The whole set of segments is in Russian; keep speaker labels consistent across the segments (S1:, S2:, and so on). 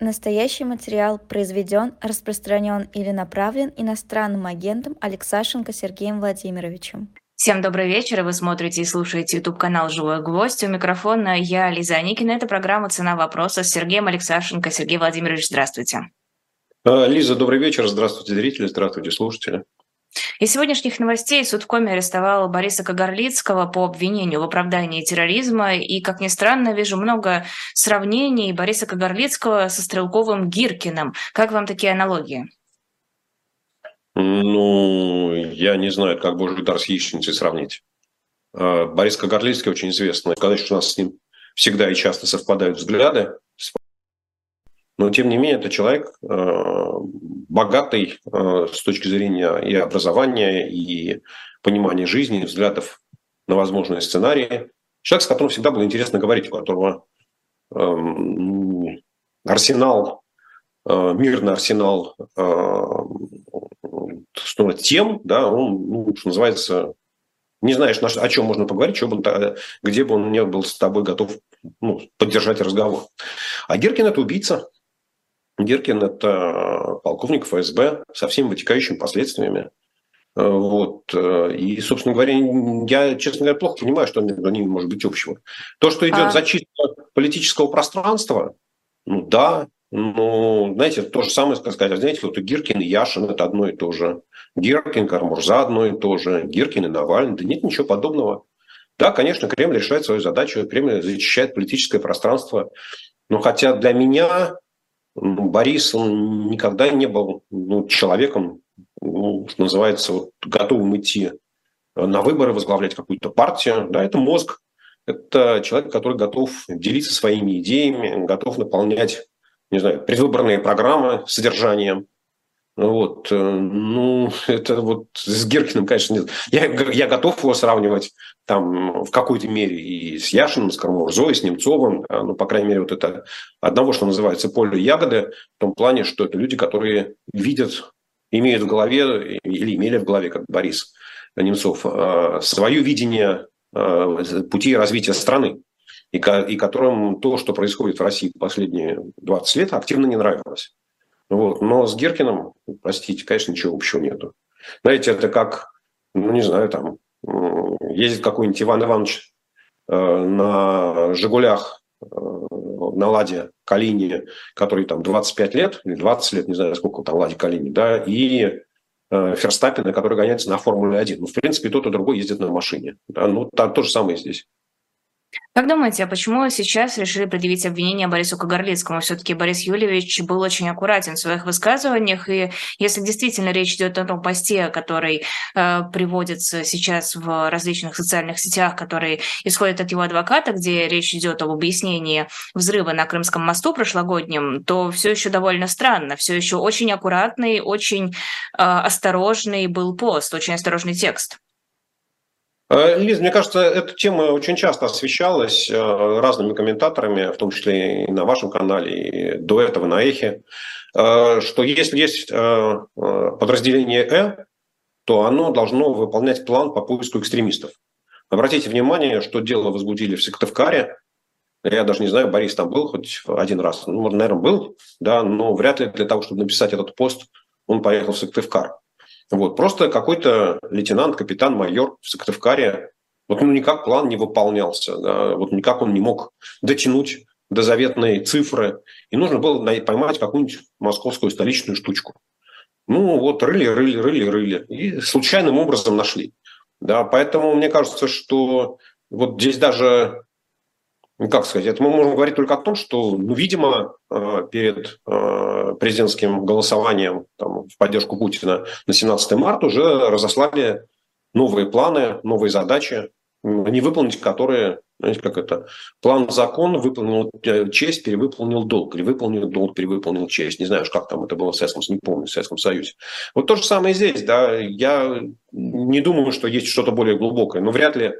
S1: Настоящий материал произведен, распространен или направлен иностранным агентом Алексашенко Сергеем Владимировичем.
S2: Всем добрый вечер. Вы смотрите и слушаете YouTube-канал «Живой гвоздь». У микрофона я, Лиза Аникина. Это программа «Цена вопроса» с Сергеем Алексашенко. Сергей Владимирович, здравствуйте.
S3: А, Лиза, добрый вечер. Здравствуйте, зрители. Здравствуйте, слушатели.
S2: Из сегодняшних новостей суд в Коме арестовал Бориса Кагарлицкого по обвинению в оправдании терроризма. И, как ни странно, вижу много сравнений Бориса Кагарлицкого со Стрелковым Гиркиным. Как вам такие аналогии?
S3: Ну, я не знаю, как божий дар с яичницей сравнить. А, Борис Кагарлицкий очень известный. Конечно, у нас с ним всегда и часто совпадают взгляды. Но, тем не менее, это человек э, богатый э, с точки зрения и образования, и понимания жизни, взглядов на возможные сценарии. Человек, с которым всегда было интересно говорить, у которого эм, арсенал, э, мирный арсенал тем, да, он, ну, что называется, не знаешь, о чем можно поговорить, что бы где бы он не был с тобой готов ну, поддержать разговор. А Геркин – это убийца, Геркин – это полковник ФСБ со всеми вытекающими последствиями. Э, вот. Э, и, собственно говоря, я, честно говоря, плохо понимаю, что между ними может быть общего. То, что идет а... зачистка политического пространства, ну да, ну, знаете, то же самое сказать. Знаете, вот Гиркин и Яшин – это одно и то же. Гиркин, Кармурза – одно и то же. Гиркин и Навальный – да нет ничего подобного. Да, конечно, Кремль решает свою задачу, Кремль защищает политическое пространство. Но хотя для меня Борис, он никогда не был ну, человеком, ну, что называется, вот, готовым идти на выборы, возглавлять какую-то партию. Да, это мозг, это человек, который готов делиться своими идеями, готов наполнять, не знаю, предвыборные программы содержанием. Вот, э, ну, это вот с Геркиным, конечно, нет. Я, я готов его сравнивать там в какой-то мере и с Яшиным, с Кармурзой, с Немцовым. Ну, по крайней мере, вот это одного, что называется, поле ягоды, в том плане, что это люди, которые видят, имеют в голове или имели в голове, как Борис Немцов, э, свое видение э, пути развития страны и, и которым то, что происходит в России последние 20 лет, активно не нравилось. Вот. Но с Геркиным, простите, конечно, ничего общего нету. Знаете, это как, ну, не знаю, там, ездит какой-нибудь Иван Иванович э, на «Жигулях», э, на «Ладе» Калине, который там 25 лет, или 20 лет, не знаю, сколько там «Ладе» Калине, да, и э, Ферстаппина, который гоняется на Формуле-1. Ну, в принципе, тот и другой ездит на машине. Да? Ну, там то же самое здесь.
S2: Как думаете, а почему сейчас решили предъявить обвинение Борису Кагарлицкому? Все-таки Борис Юльевич был очень аккуратен в своих высказываниях, и если действительно речь идет о том посте, который э, приводится сейчас в различных социальных сетях, который исходит от его адвоката, где речь идет об объяснении взрыва на Крымском мосту прошлогоднем, то все еще довольно странно, все еще очень аккуратный, очень э, осторожный был пост, очень осторожный текст.
S3: Э, Лиз, мне кажется, эта тема очень часто освещалась э, разными комментаторами, в том числе и на вашем канале, и до этого на Эхе, э, что если есть подразделение Э, то оно должно выполнять план по поиску экстремистов. Обратите внимание, что дело возбудили в Сыктывкаре. Я даже не знаю, Борис там был хоть один раз. Ну, наверное, был, да, но вряд ли для того, чтобы написать этот пост, он поехал в Сыктывкар. Вот, просто какой-то лейтенант, капитан, майор в Сыктывкаре, вот ну, никак план не выполнялся, да, вот никак он не мог дотянуть до заветной цифры, и нужно было поймать какую-нибудь московскую столичную штучку. Ну вот рыли, рыли, рыли, рыли, и случайным образом нашли. Да, поэтому мне кажется, что вот здесь даже как сказать, это мы можем говорить только о том, что, ну, видимо, э, перед э, президентским голосованием там, в поддержку Путина на 17 марта уже разослали новые планы, новые задачи, не выполнить которые, знаете, как это, план закон выполнил э, честь, перевыполнил долг, или выполнил долг, перевыполнил честь. Не знаю, как там это было в Советском, не помню, в Советском Союзе. Вот то же самое здесь, да, я не думаю, что есть что-то более глубокое, но вряд ли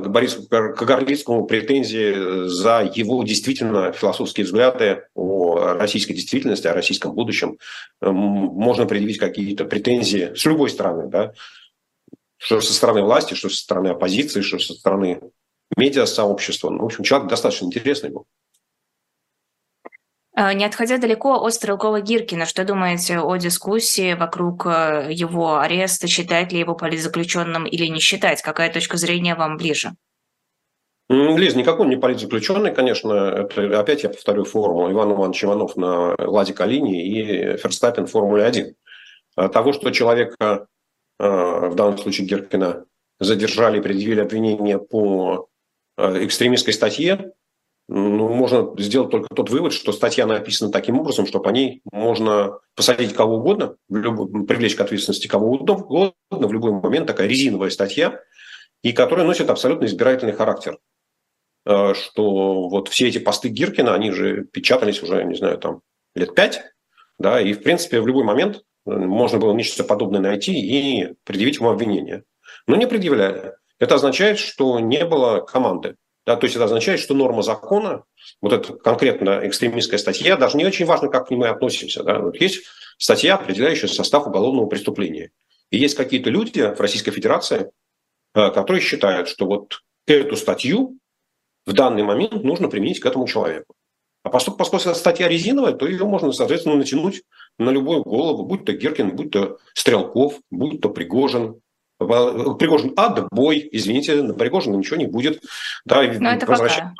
S3: к Борису Кагарлицкому претензии за его действительно философские взгляды о российской действительности, о российском будущем. Э, можно предъявить какие-то претензии с любой стороны, да? что со стороны власти, что со стороны оппозиции, что со стороны медиа-сообщества. Ну, в общем, человек достаточно интересный был.
S2: Э, не отходя далеко от Стрелкова-Гиркина, что думаете о дискуссии вокруг э, его ареста, считать ли его политзаключенным или не считать? Какая точка зрения вам ближе?
S3: Лиз, никакой не политзаключенный, конечно. Это, опять я повторю форму Иван Иванович Иванов на Ладе Калине и Ферстаппин в Формуле-1. Того, что человека, в данном случае Гиркина, задержали, предъявили обвинение по экстремистской статье, ну, можно сделать только тот вывод, что статья написана таким образом, что по ней можно посадить кого угодно, люб... привлечь к ответственности кого угодно в любой момент, такая резиновая статья, и которая носит абсолютно избирательный характер. Э, что вот все эти посты Гиркина, они же печатались уже, не знаю, там лет пять, да, и, в принципе, в любой момент э, можно было нечто подобное найти и предъявить ему обвинение. Но не предъявляли. Это означает, что не было команды. Да, то есть это означает, что норма закона, вот эта конкретно экстремистская статья, даже не очень важно, как к ней мы относимся. Да, вот есть статья, определяющая состав уголовного преступления. И есть какие-то люди в Российской Федерации, э, которые считают, что вот эту статью в данный момент нужно применить к этому человеку. А поскольку, поскольку статья резиновая, то ее можно, соответственно, натянуть на любую голову, будь то Геркин, будь то Стрелков, будь то Пригожин, Пригожин отбой, извините, на Пригожина ничего не будет. Да,
S2: Но это возвращаем,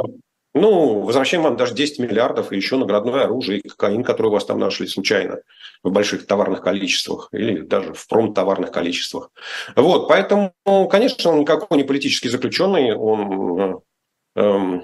S3: Ну, возвращаем вам даже 10 миллиардов и еще наградное оружие и кокаин, который у вас там нашли случайно в больших товарных количествах или даже в промтоварных количествах. Вот, поэтому, конечно, он никакой не политический заключенный, он, э, э,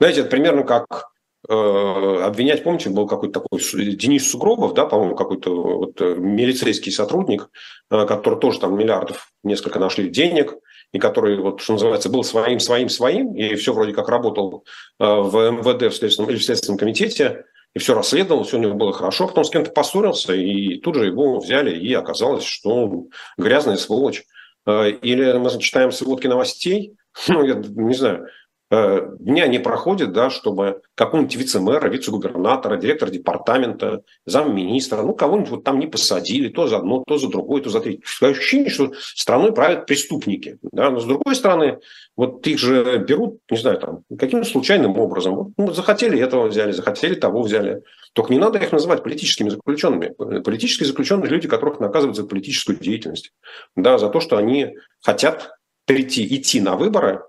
S3: знаете, это примерно как обвинять, помните, был какой-то такой Денис Сугробов, да, по-моему, какой-то вот э, милицейский сотрудник, э, который тоже там миллиардов несколько нашли денег, и который, вот, что называется, был своим, своим, своим, и все вроде как работал в МВД в следственном, или в Следственном комитете, и все расследовал, все у него было хорошо, потом с кем-то поссорился, и тут же его взяли, и оказалось, что он грязная сволочь. Или мы читаем сводки новостей, ну, я не знаю, Э, дня не проходит, да, чтобы какого-нибудь вице-мэра, вице-губернатора, директора департамента, замминистра, ну, кого-нибудь вот там не посадили, то за одно, то за другое, то за третье. Ощущение, что страной правят преступники. Да? Но с другой стороны, вот их же берут, не знаю, там, каким-то случайным образом. Вот, ну, захотели этого взяли, захотели того взяли. Только не надо их называть политическими заключенными. Политические заключенные – люди, которых наказывают за политическую деятельность. Да, за то, что они хотят прийти, идти на выборы,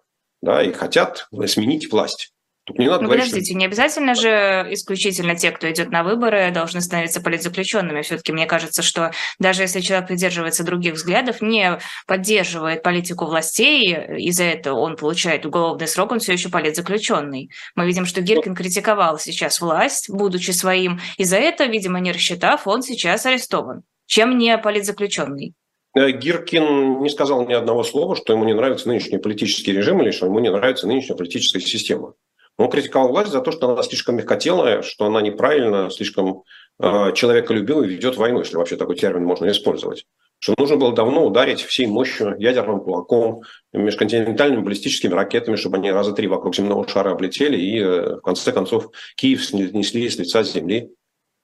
S3: да, и хотят сменить власть.
S2: Тут не надо ну, говорить, подождите, что... не обязательно же исключительно те, кто идет на выборы, должны становиться политзаключенными. Все-таки мне кажется, что даже если человек придерживается других взглядов, не поддерживает политику властей, и за это он получает уголовный срок, он все еще политзаключенный. Мы видим, что Гиркин критиковал сейчас власть, будучи своим, и за это, видимо, не рассчитав, он сейчас арестован. Чем не политзаключенный?
S3: Э, Гиркин не сказал ни одного слова, что ему не нравится нынешний политический режим или что ему не нравится нынешняя политическая система. Он критиковал власть за то, что она слишком мягкотелая, что она неправильно, слишком э, человеколюбивая ведет войну, если вообще такой термин можно использовать. Что нужно было давно ударить всей мощью ядерным кулаком, межконтинентальными баллистическими ракетами, чтобы они раза три вокруг земного шара облетели и, э, в конце концов, Киев снесли с лица земли.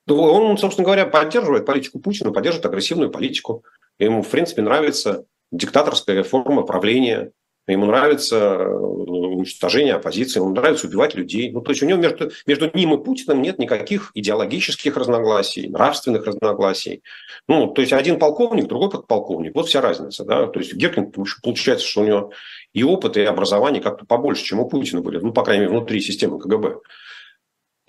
S3: Он, собственно говоря, поддерживает политику Путина, поддерживает агрессивную политику. Ему, в принципе, нравится диктаторская форма правления, ему нравится э, уничтожение оппозиции, ему нравится убивать людей. Ну, то есть у него между, между ним и Путиным нет никаких идеологических разногласий, нравственных разногласий. Ну, то есть один полковник, другой подполковник. Вот вся разница. Да? То есть Геркин, получается, что у него и опыт, и образование как-то побольше, чем у Путина были. Ну, по крайней мере, внутри системы КГБ.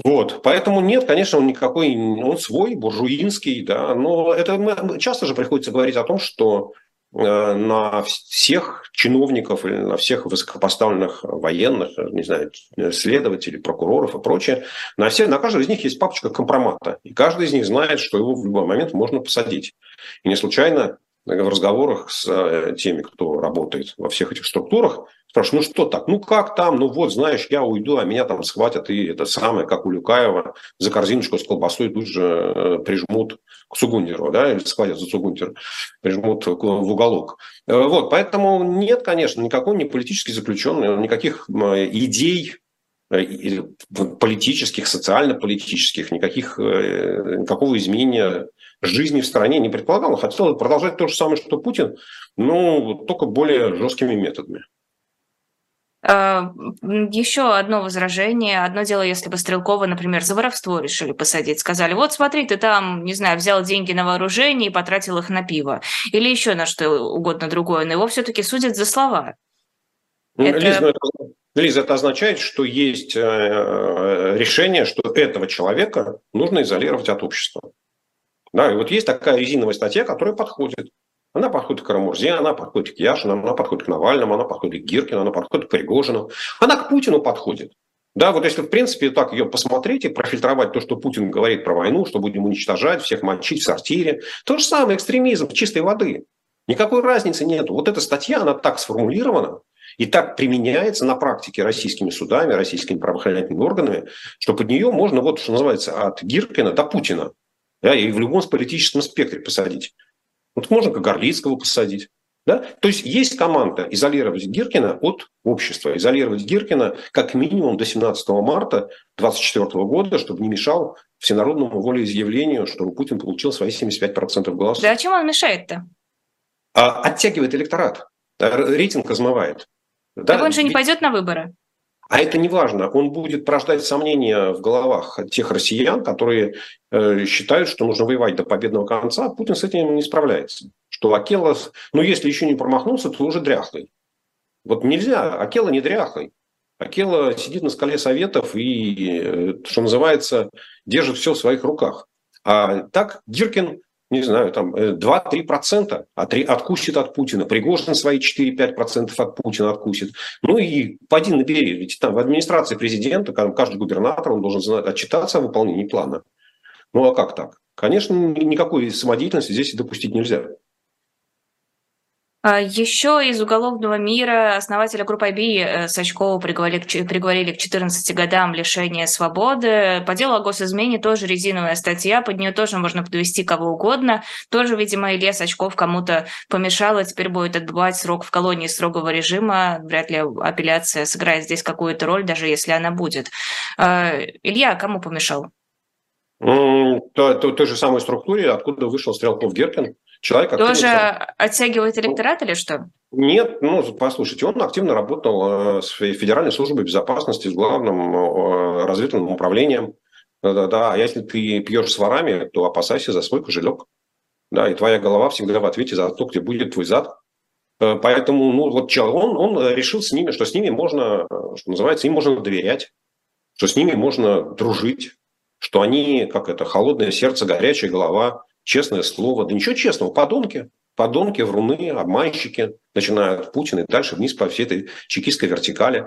S3: Вот, поэтому нет, конечно, он никакой, он свой, буржуинский, да, но это часто же приходится говорить о том, что э, на всех чиновников или на всех высокопоставленных военных, не знаю, следователей, прокуроров и прочее, на, все, на каждого из них есть папочка компромата. И каждый из них знает, что его в любой момент можно посадить. И не случайно в разговорах с э, теми, кто работает во всех этих структурах, Спрашиваю, ну что так, ну как там, ну вот, знаешь, я уйду, а меня там схватят, и это самое, как у Люкаева, за корзиночку с колбасой тут же э, прижмут к Сугундеру, да, или схватят за Сугундер, прижмут в уголок. Э, вот, поэтому нет, конечно, никакой не политический заключенный, никаких идей э, политических, социально-политических, никаких, никакого изменения жизни в стране не предполагал. Хотел продолжать то же самое, что Путин, но только более жесткими методами.
S2: А, Еще одно возражение. Одно дело, если бы Стрелкова, например, за воровство решили посадить. Сказали, вот смотри, ты там, не знаю, взял деньги на вооружение и потратил их на пиво. Или еще на что угодно другое. Но его все-таки судят за слова.
S3: Ну, это... Лиз, ну, это, Лиз, это означает, что есть э, э, решение, что этого человека нужно изолировать от общества. Да, и вот есть такая резиновая статья, которая подходит. Она подходит к Карамурзе, она подходит к Яшину, она подходит к Навальному, она подходит к Гиркину, она подходит к Пригожину. Она к Путину подходит. Да, вот если, в принципе, так ее посмотреть и профильтровать то, что Путин говорит про войну, что будем уничтожать, всех мочить в сортире, то же самое экстремизм чистой воды. Никакой разницы нет. Вот эта статья, она так сформулирована и так применяется на практике российскими судами, российскими правоохранительными органами, что под нее можно, вот что называется, от Гиркина до Путина, да, и в любом политическом спектре посадить. Вот можно Кагарлицкого посадить. Да? То есть есть команда изолировать Гиркина от общества, изолировать Гиркина как минимум до 17 марта 2024 года, чтобы не мешал всенародному волеизъявлению, чтобы Путин получил свои 75% голосов.
S2: Да, а чем он мешает-то?
S3: А, оттягивает электорат, рейтинг размывает.
S2: Да? Так он же не пойдет на выборы.
S3: А это не важно. Он будет порождать сомнения в головах тех россиян, которые э, считают, что нужно воевать до победного конца. А Путин с этим не справляется. Что Акела, ну если еще не промахнулся, то уже дряхлый. Вот нельзя, Акела не дряхлый. Акела сидит на скале советов и, э, что называется, держит все в своих руках. А так Гиркин не знаю, там 2-3% э, от, откусит от Путина. Пригожин свои 4-5% от Путина откусит. Ну и поди набери. Ведь там в администрации президента каждый губернатор он должен отчитаться о выполнении плана. Ну а как так? Конечно, никакой самодеятельности здесь допустить нельзя.
S2: А, Еще из уголовного мира основателя группы IB э, Сачкова приговорили, приговорили к 14 годам лишения свободы. По делу о госизмене тоже резиновая статья, под нее тоже можно подвести кого угодно. Тоже, видимо, Илья Сачков кому-то помешал, и теперь будет отбывать срок в колонии строгого режима. Вряд ли апелляция сыграет здесь какую-то роль, даже если она будет. А, Илья, кому помешал?
S3: той, той, той же самой структуре, откуда вышел Стрелков-Геркин.
S2: Человек Тоже оттягивает электорат или что?
S3: Нет, ну, послушайте, он активно работал э, с Федеральной службой безопасности, с главным э, разведывательным управлением. Да-да-да, а если ты пьешь с ворами, то опасайся за свой кошелек. Да, и твоя голова всегда в ответе за то, где будет твой зад. Э, поэтому, ну, вот он, он решил с ними, что с ними можно, что называется, им можно доверять, что с ними можно дружить, что они, как это, холодное сердце, горячая голова, честное слово. Да ничего честного, подонки. Подонки, вруны, обманщики, начиная от Путина и дальше вниз по всей этой чекистской вертикали.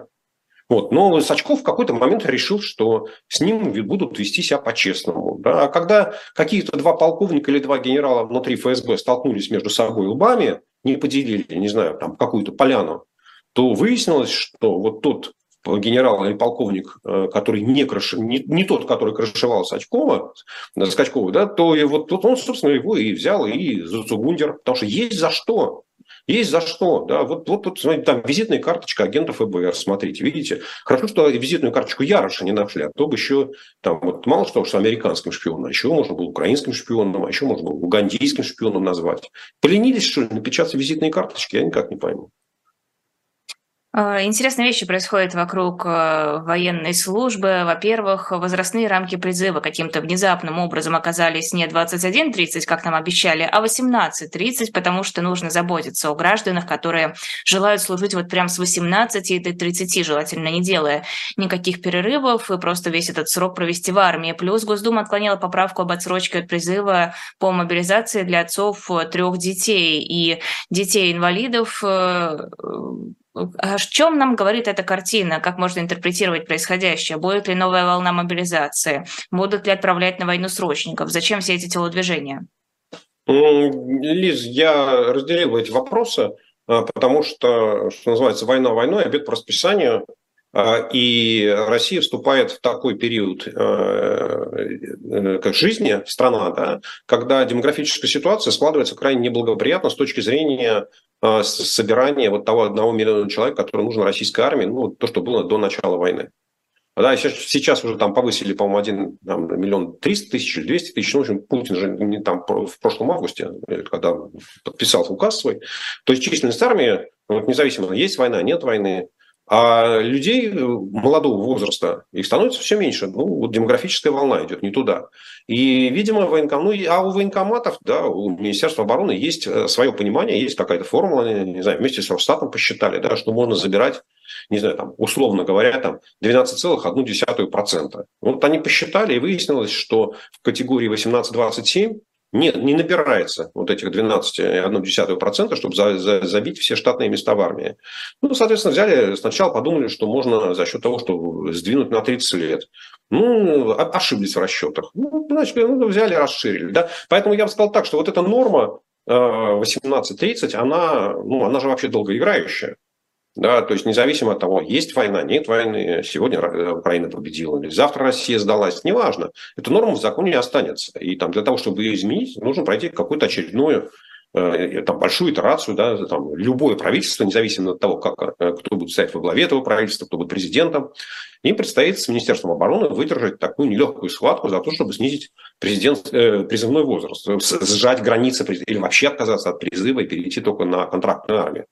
S3: Вот. Но Сачков в какой-то момент решил, что с ним будут вести себя по-честному. Да? А когда какие-то два полковника или два генерала внутри ФСБ столкнулись между собой лбами, не поделили, не знаю, там какую-то поляну, то выяснилось, что вот тот генерал или полковник, э, который не, крыш... не, не тот, который крышевал Сачкова, э, Скачкова, да, то и вот тут он, собственно, его и взял, и за Цугундер, потому что есть за что. Есть за что, да, вот, вот тут, смотрите, там визитная карточка агента ФБР, смотрите, видите, хорошо, что визитную карточку Яроша не нашли, а то бы еще, там, вот мало что, что американским шпионом, а еще можно было украинским шпионом, а еще можно было угандийским шпионом назвать. Поленились, что ли, напечатать визитные карточки, я никак не пойму.
S2: А, интересные вещи происходят вокруг э, военной службы. Во-первых, возрастные рамки призыва каким-то внезапным образом оказались не 21.30, как нам обещали, а 18.30, потому что нужно заботиться о гражданах, которые желают служить вот прям с 18 до 30, желательно не делая никаких перерывов, и просто весь этот срок провести в армии. Плюс Госдума отклонила поправку об отсрочке от призыва по мобилизации для отцов трех детей и детей-инвалидов э, о чем нам говорит эта картина? Как можно интерпретировать происходящее? Будет ли новая волна мобилизации? Будут ли отправлять на войну срочников? Зачем все эти телодвижения?
S3: Лиз, я разделил эти вопросы, а, потому что, что называется, война войной, обед по расписанию. А, и Россия вступает в такой период а, э, как жизни страна, да, когда демографическая ситуация складывается крайне неблагоприятно с точки зрения а, собирания вот того одного миллиона человек, который нужен российской армии, ну, то, что было до начала войны. Да, сейчас, сейчас уже там повысили, по-моему, один там, миллион триста тысяч, двести тысяч. Ну, в общем, Путин же не там в прошлом августе, э, когда подписал указ свой. То есть численность армии, вот, независимо, есть война, нет войны, А людей э, молодого возраста, их становится все меньше. Ну, вот демографическая волна идет не туда. И, видимо, военком... ну, а у военкоматов, да, у Министерства обороны есть э, свое понимание, есть какая-то формула, не знаю, вместе с Росстатом посчитали, да, что можно забирать, не знаю, там, условно говоря, там 12,1%. Вот они посчитали, и выяснилось, что в категории 18-27 нет, не набирается вот этих 12,1%, чтобы за, за, забить все штатные места в армии. Ну, соответственно, взяли, сначала подумали, что можно за счет того, что сдвинуть на 30 лет. Ну, ошиблись в расчетах. Ну, значит, ну, взяли, расширили. Да? Поэтому я бы сказал так, что вот эта норма 18-30, э, она, ну, она же вообще долгоиграющая. Да, то есть независимо от того, есть война, нет войны, сегодня Украина победила, или завтра Россия сдалась, неважно. Эта норма в законе останется. И там, для того, чтобы ее изменить, нужно пройти какую-то очередную э, там, большую итерацию, да, там, любое правительство, независимо от того, как, э, кто будет стоять во главе этого правительства, кто будет президентом, им предстоит с Министерством обороны выдержать такую нелегкую схватку за то, чтобы снизить президент, э, призывной возраст, сжать границы или вообще отказаться от призыва и перейти только на контрактную армию.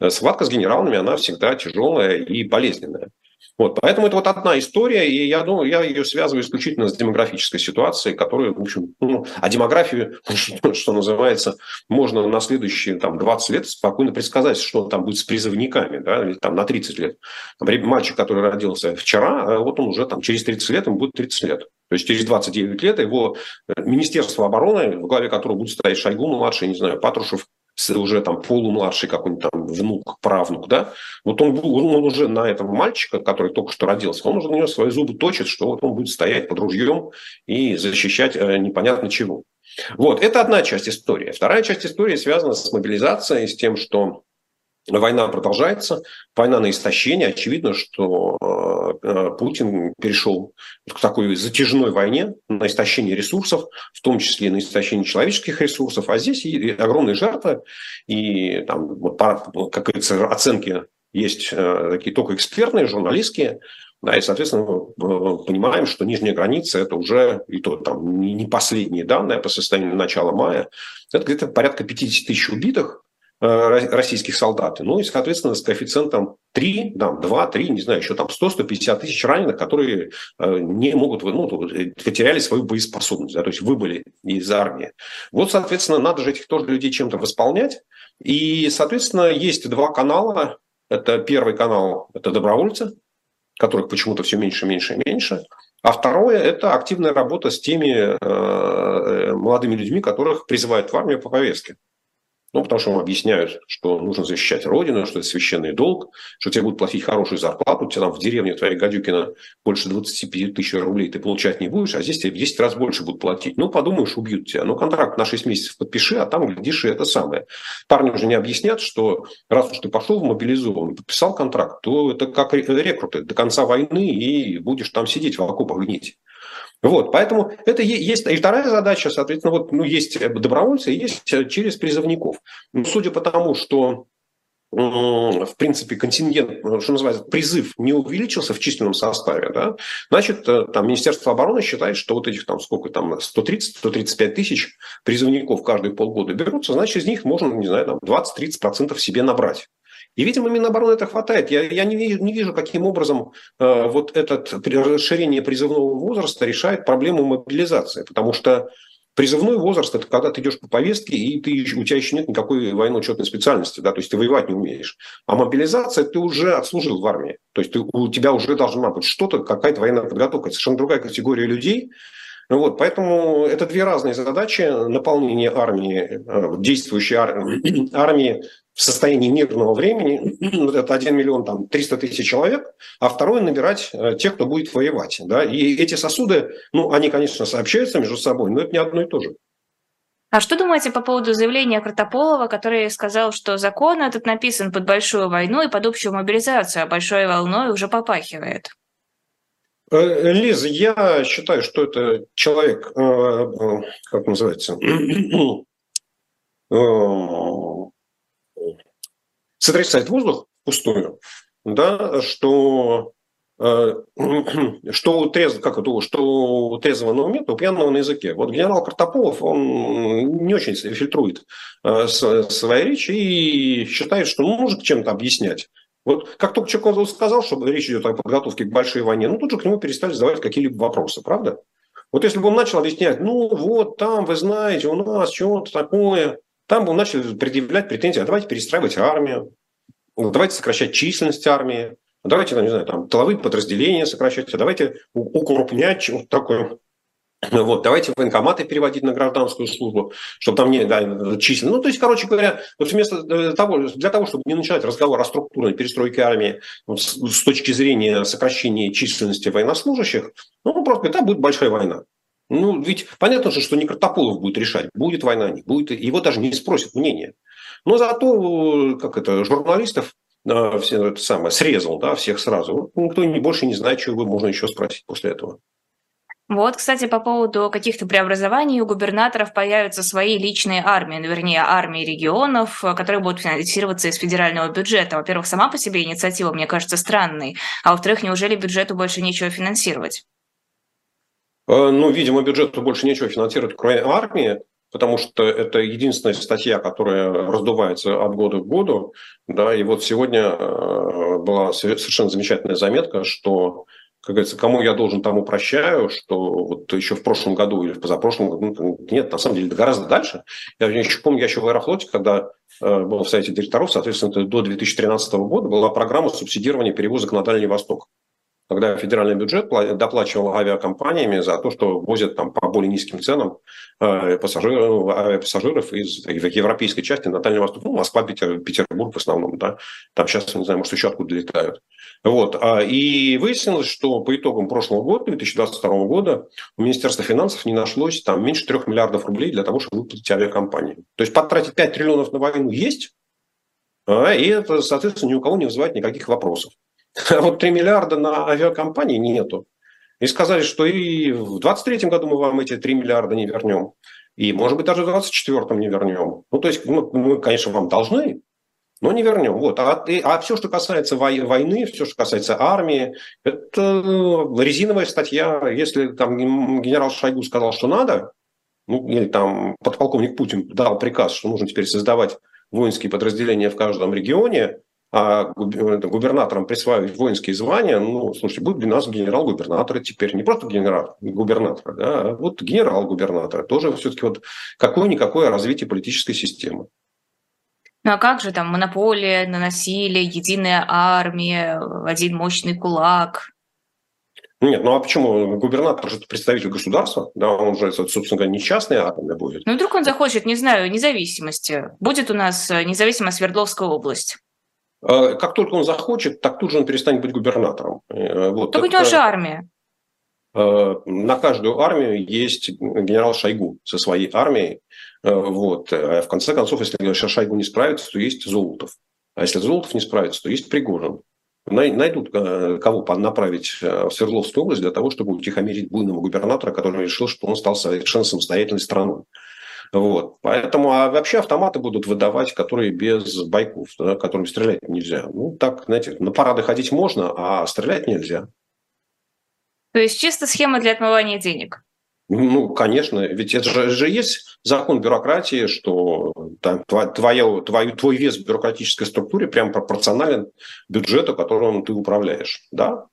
S3: Э, схватка с генералами, она всегда тяжелая и болезненная. Вот, поэтому это вот одна история, и я думаю, я ее связываю исключительно с демографической ситуацией, которую, в общем, ну, а демографию, что, называется, можно на следующие там, 20 лет спокойно предсказать, что там будет с призывниками, да, или там на 30 лет. Например, мальчик, который родился вчера, а вот он уже там через 30 лет, ему будет 30 лет. То есть через 29 лет его э, Министерство обороны, в главе которого будет стоять Шойгу младший, не знаю, Патрушев, уже там полумладший какой-нибудь там внук, правнук, да, вот он, он уже на этого мальчика, который только что родился, он уже на него свои зубы точит, что вот он будет стоять под ружьем и защищать э, непонятно чего. Вот, это одна часть истории. Вторая часть истории связана с мобилизацией, с тем, что Война продолжается, война на истощение. Очевидно, что э, Путин перешел к такой затяжной войне на истощение ресурсов, в том числе на истощение человеческих ресурсов. А здесь и огромные жертвы, и там, вот, как говорится, оценки есть э, такие только экспертные, журналистские. Да, и, соответственно, понимаем, что нижняя граница – это уже и то там не последние данные по состоянию начала мая. Это где-то порядка 50 тысяч убитых, Э, российских солдат. Ну и, соответственно, с коэффициентом 3, там, 2, 3, не знаю, еще там 100-150 тысяч раненых, которые э, не могут, ну, потеряли свою боеспособность, да, то есть выбыли из армии. Вот, соответственно, надо же этих тоже людей чем-то восполнять. И, соответственно, есть два канала. Это первый канал – это добровольцы, которых почему-то все меньше, меньше и меньше. А второе – это активная работа с теми э, молодыми людьми, которых призывают в армию по повестке. Ну, потому что вам объясняют, что нужно защищать Родину, что это священный долг, что тебе будут платить хорошую зарплату, у тебя там в деревне твоей Гадюкина больше 25 тысяч рублей ты получать не будешь, а здесь тебе в 10 раз больше будут платить. Ну, подумаешь, убьют тебя. Ну, контракт на 6 месяцев подпиши, а там, глядишь, и это самое. Парни уже не объяснят, что раз уж ты пошел в мобилизованный, подписал контракт, то это как рекруты до конца войны и будешь там сидеть в окопах гнить. Вот, поэтому это есть. И вторая задача, соответственно, вот, ну, есть добровольцы, есть через призывников. Но судя по тому, что в принципе, контингент, что называется, призыв не увеличился в численном составе, да, значит, э, там Министерство обороны считает, что вот этих там сколько там, 130-135 тысяч призывников каждые полгода берутся, значит, из них можно, не знаю, там 20-30% себе набрать. И, видимо, Минобороны это хватает. Я, я не, не вижу, каким образом э, вот это расширение призывного возраста решает проблему мобилизации. Потому что призывной возраст – это когда ты идешь по повестке, и ты, у тебя еще нет никакой военно-учетной специальности, да, то есть ты воевать не умеешь. А мобилизация – ты уже отслужил в армии. То есть ты, у тебя уже должна быть что-то, какая-то военная подготовка. Это совершенно другая категория людей, вот, поэтому это две разные задачи. Наполнение армии, э, действующей армии в состоянии мирного времени, это 1 миллион там, 300 тысяч человек, а второе набирать э, тех, кто будет воевать. Да? И эти сосуды, ну, они, конечно, сообщаются между собой, но это не одно и то же.
S2: А что думаете по поводу заявления Картополова, который сказал, что закон этот написан под большую войну и под общую мобилизацию, а большой волной уже попахивает?
S3: Э, Лиза, я считаю, что это человек, э, как называется, сотрясает воздух пустую, да, что э, что трезво, как это, что у трезвого на уме, то у пьяного на языке. Вот генерал Картополов, он не очень фильтрует э, свои речи и считает, что ну, может чем-то объяснять Вот как только Чеконзов сказал, что речь идет о подготовке к большой войне, ну тут же к нему перестали задавать какие-либо вопросы, правда? Вот если бы он начал объяснять, ну вот там, вы знаете, у нас что-то такое, там он начал предъявлять претензии, а давайте перестраивать армию, давайте сокращать численность армии, давайте, там, не знаю, там, тыловые подразделения сокращать, а давайте укрупнять вот такое вот, давайте военкоматы переводить на гражданскую службу, чтобы там не да, численно. Ну, то есть, короче говоря, вот вместо э, того, для того, чтобы не начинать разговор о структурной перестройке армии вот, с, с точки зрения сокращения численности военнослужащих, ну, просто там будет большая война. Ну, ведь понятно же, что не Картополов будет решать, будет война, не будет, его даже не спросят мнение. Но зато, как это, журналистов э, все это самое, срезал, да, всех сразу. Никто не, больше не знает, чего можно еще спросить после этого.
S2: Вот, кстати, по поводу каких-то преобразований у губернаторов появятся свои личные армии, ну, вернее, армии регионов, которые будут финансироваться из федерального бюджета. Во-первых, сама по себе инициатива, мне кажется, странной, а во-вторых, неужели бюджету больше нечего финансировать?
S3: Э, ну, видимо, бюджету больше нечего финансировать, кроме армии, потому что это единственная статья, которая раздувается от года к году. Да, и вот сегодня э, была совершенно замечательная заметка, что как говорится, кому я должен, тому прощаю, что вот еще в прошлом году или в позапрошлом году, ну, нет, на самом деле гораздо дальше. Я еще помню, я еще в Аэрофлоте, когда э, был в Совете директоров, соответственно, до 2013 года была программа субсидирования перевозок на Дальний Восток когда федеральный бюджет доплачивал авиакомпаниями за то, что возят там по более низким ценам э, пассажиров, авиапассажиров из европейской части на Дальний Восток, ну, Москва, Питер, Петербург в основном, да, там сейчас, не знаю, может, еще откуда летают. Вот. А, и выяснилось, что по итогам прошлого года, 2022 года, у Министерства финансов не нашлось там меньше 3 миллиардов рублей для того, чтобы выплатить авиакомпании. То есть потратить 5 триллионов на войну есть, а, и это, соответственно, ни у кого не вызывает никаких вопросов. А вот 3 миллиарда на авиакомпании нету. И сказали, что и в 2023 году мы вам эти 3 миллиарда не вернем. И, может быть, даже в 2024 не вернем. Ну, то есть, ну, мы, конечно, вам должны, но не вернем. Вот. А, а все, что касается войны, все, что касается армии, это резиновая статья. Если там генерал Шойгу сказал, что надо, ну, или там подполковник Путин дал приказ, что нужно теперь создавать воинские подразделения в каждом регионе, а губернаторам присваивать воинские звания, ну, слушайте, будет у нас генерал-губернатор теперь, не просто генерал, губернатор, да, а вот генерал-губернатор, тоже все-таки вот какое-никакое развитие политической системы.
S2: Ну а как же там монополия на насилие, единая армия, один мощный кулак?
S3: Нет, ну а почему? Губернатор же представитель государства, да, он же, собственно говоря, не частная армия будет.
S2: Ну вдруг он захочет, не знаю, независимости. Будет у нас независимая Свердловская область.
S3: А, как только он захочет, так тут же он перестанет быть губернатором.
S2: Э, вот так это... у него же армия.
S3: А, на каждую армию есть генерал Шойгу со своей армией. Э, вот. А в конце концов, если Шойгу не справится, то есть Золотов. А если Золотов не справится, то есть Пригожин. Найдут, э, кого направить в Свердловскую область для того, чтобы утихомирить буйного губернатора, который решил, что он стал совершенно самостоятельной страной. Вот. Поэтому а вообще автоматы будут выдавать, которые без бойков, да, которым стрелять нельзя. Ну, так, знаете, на парады ходить можно, а стрелять нельзя.
S2: То есть чисто схема для отмывания денег?
S3: Ну, конечно, ведь это же, же есть закон бюрократии, что там, твоя, твой, твой вес в бюрократической структуре прям пропорционален бюджету, которым ты управляешь. Да,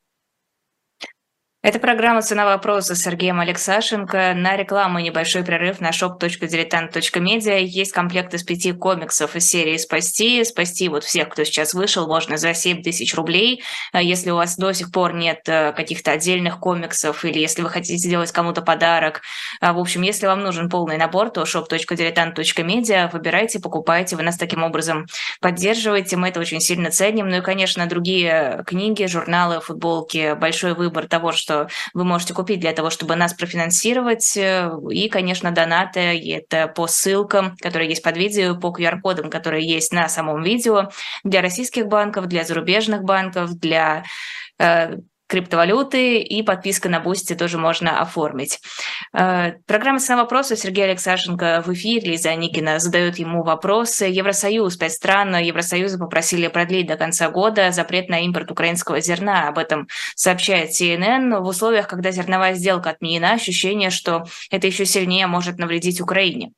S2: это программа «Цена вопроса» с Сергеем Алексашенко. На рекламу небольшой прерыв на shop.diletant.media. Есть комплект из пяти комиксов из серии «Спасти». Спасти вот всех, кто сейчас вышел, можно за 7 тысяч рублей. А если у вас до сих пор нет э, каких-то отдельных комиксов или если вы хотите сделать кому-то подарок. А, в общем, если вам нужен полный набор, то shop.diletant.media. Выбирайте, покупайте. Вы нас таким образом поддерживаете. Мы это очень сильно ценим. Ну и, конечно, другие книги, журналы, футболки. Большой выбор того, что что вы можете купить для того, чтобы нас профинансировать. Э, и, конечно, донаты это по ссылкам, которые есть под видео, по QR-кодам, которые есть на самом видео для российских банков, для зарубежных банков, для э, криптовалюты и подписка на Boosty тоже можно оформить. Э, программа «Цена вопроса» Сергей Алексашенко в эфире, Лиза Аникина задает ему вопросы. Евросоюз, пять стран Евросоюза попросили продлить до конца года запрет на импорт украинского зерна. Об этом сообщает CNN. В условиях, когда зерновая сделка отменена, ощущение, что это еще сильнее может навредить Украине.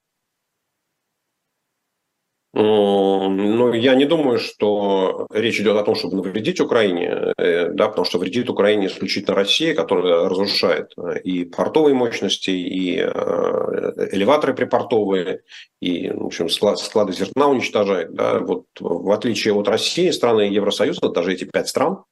S3: Ну, я не думаю, что речь идет о том, чтобы навредить Украине, э, да, потому что вредит Украине исключительно Россия, которая разрушает э, и портовые мощности, и э, элеваторы припортовые, и, в общем, склад, склады зерна уничтожает. Да. Вот, в отличие от России, страны Евросоюза, даже эти пять стран,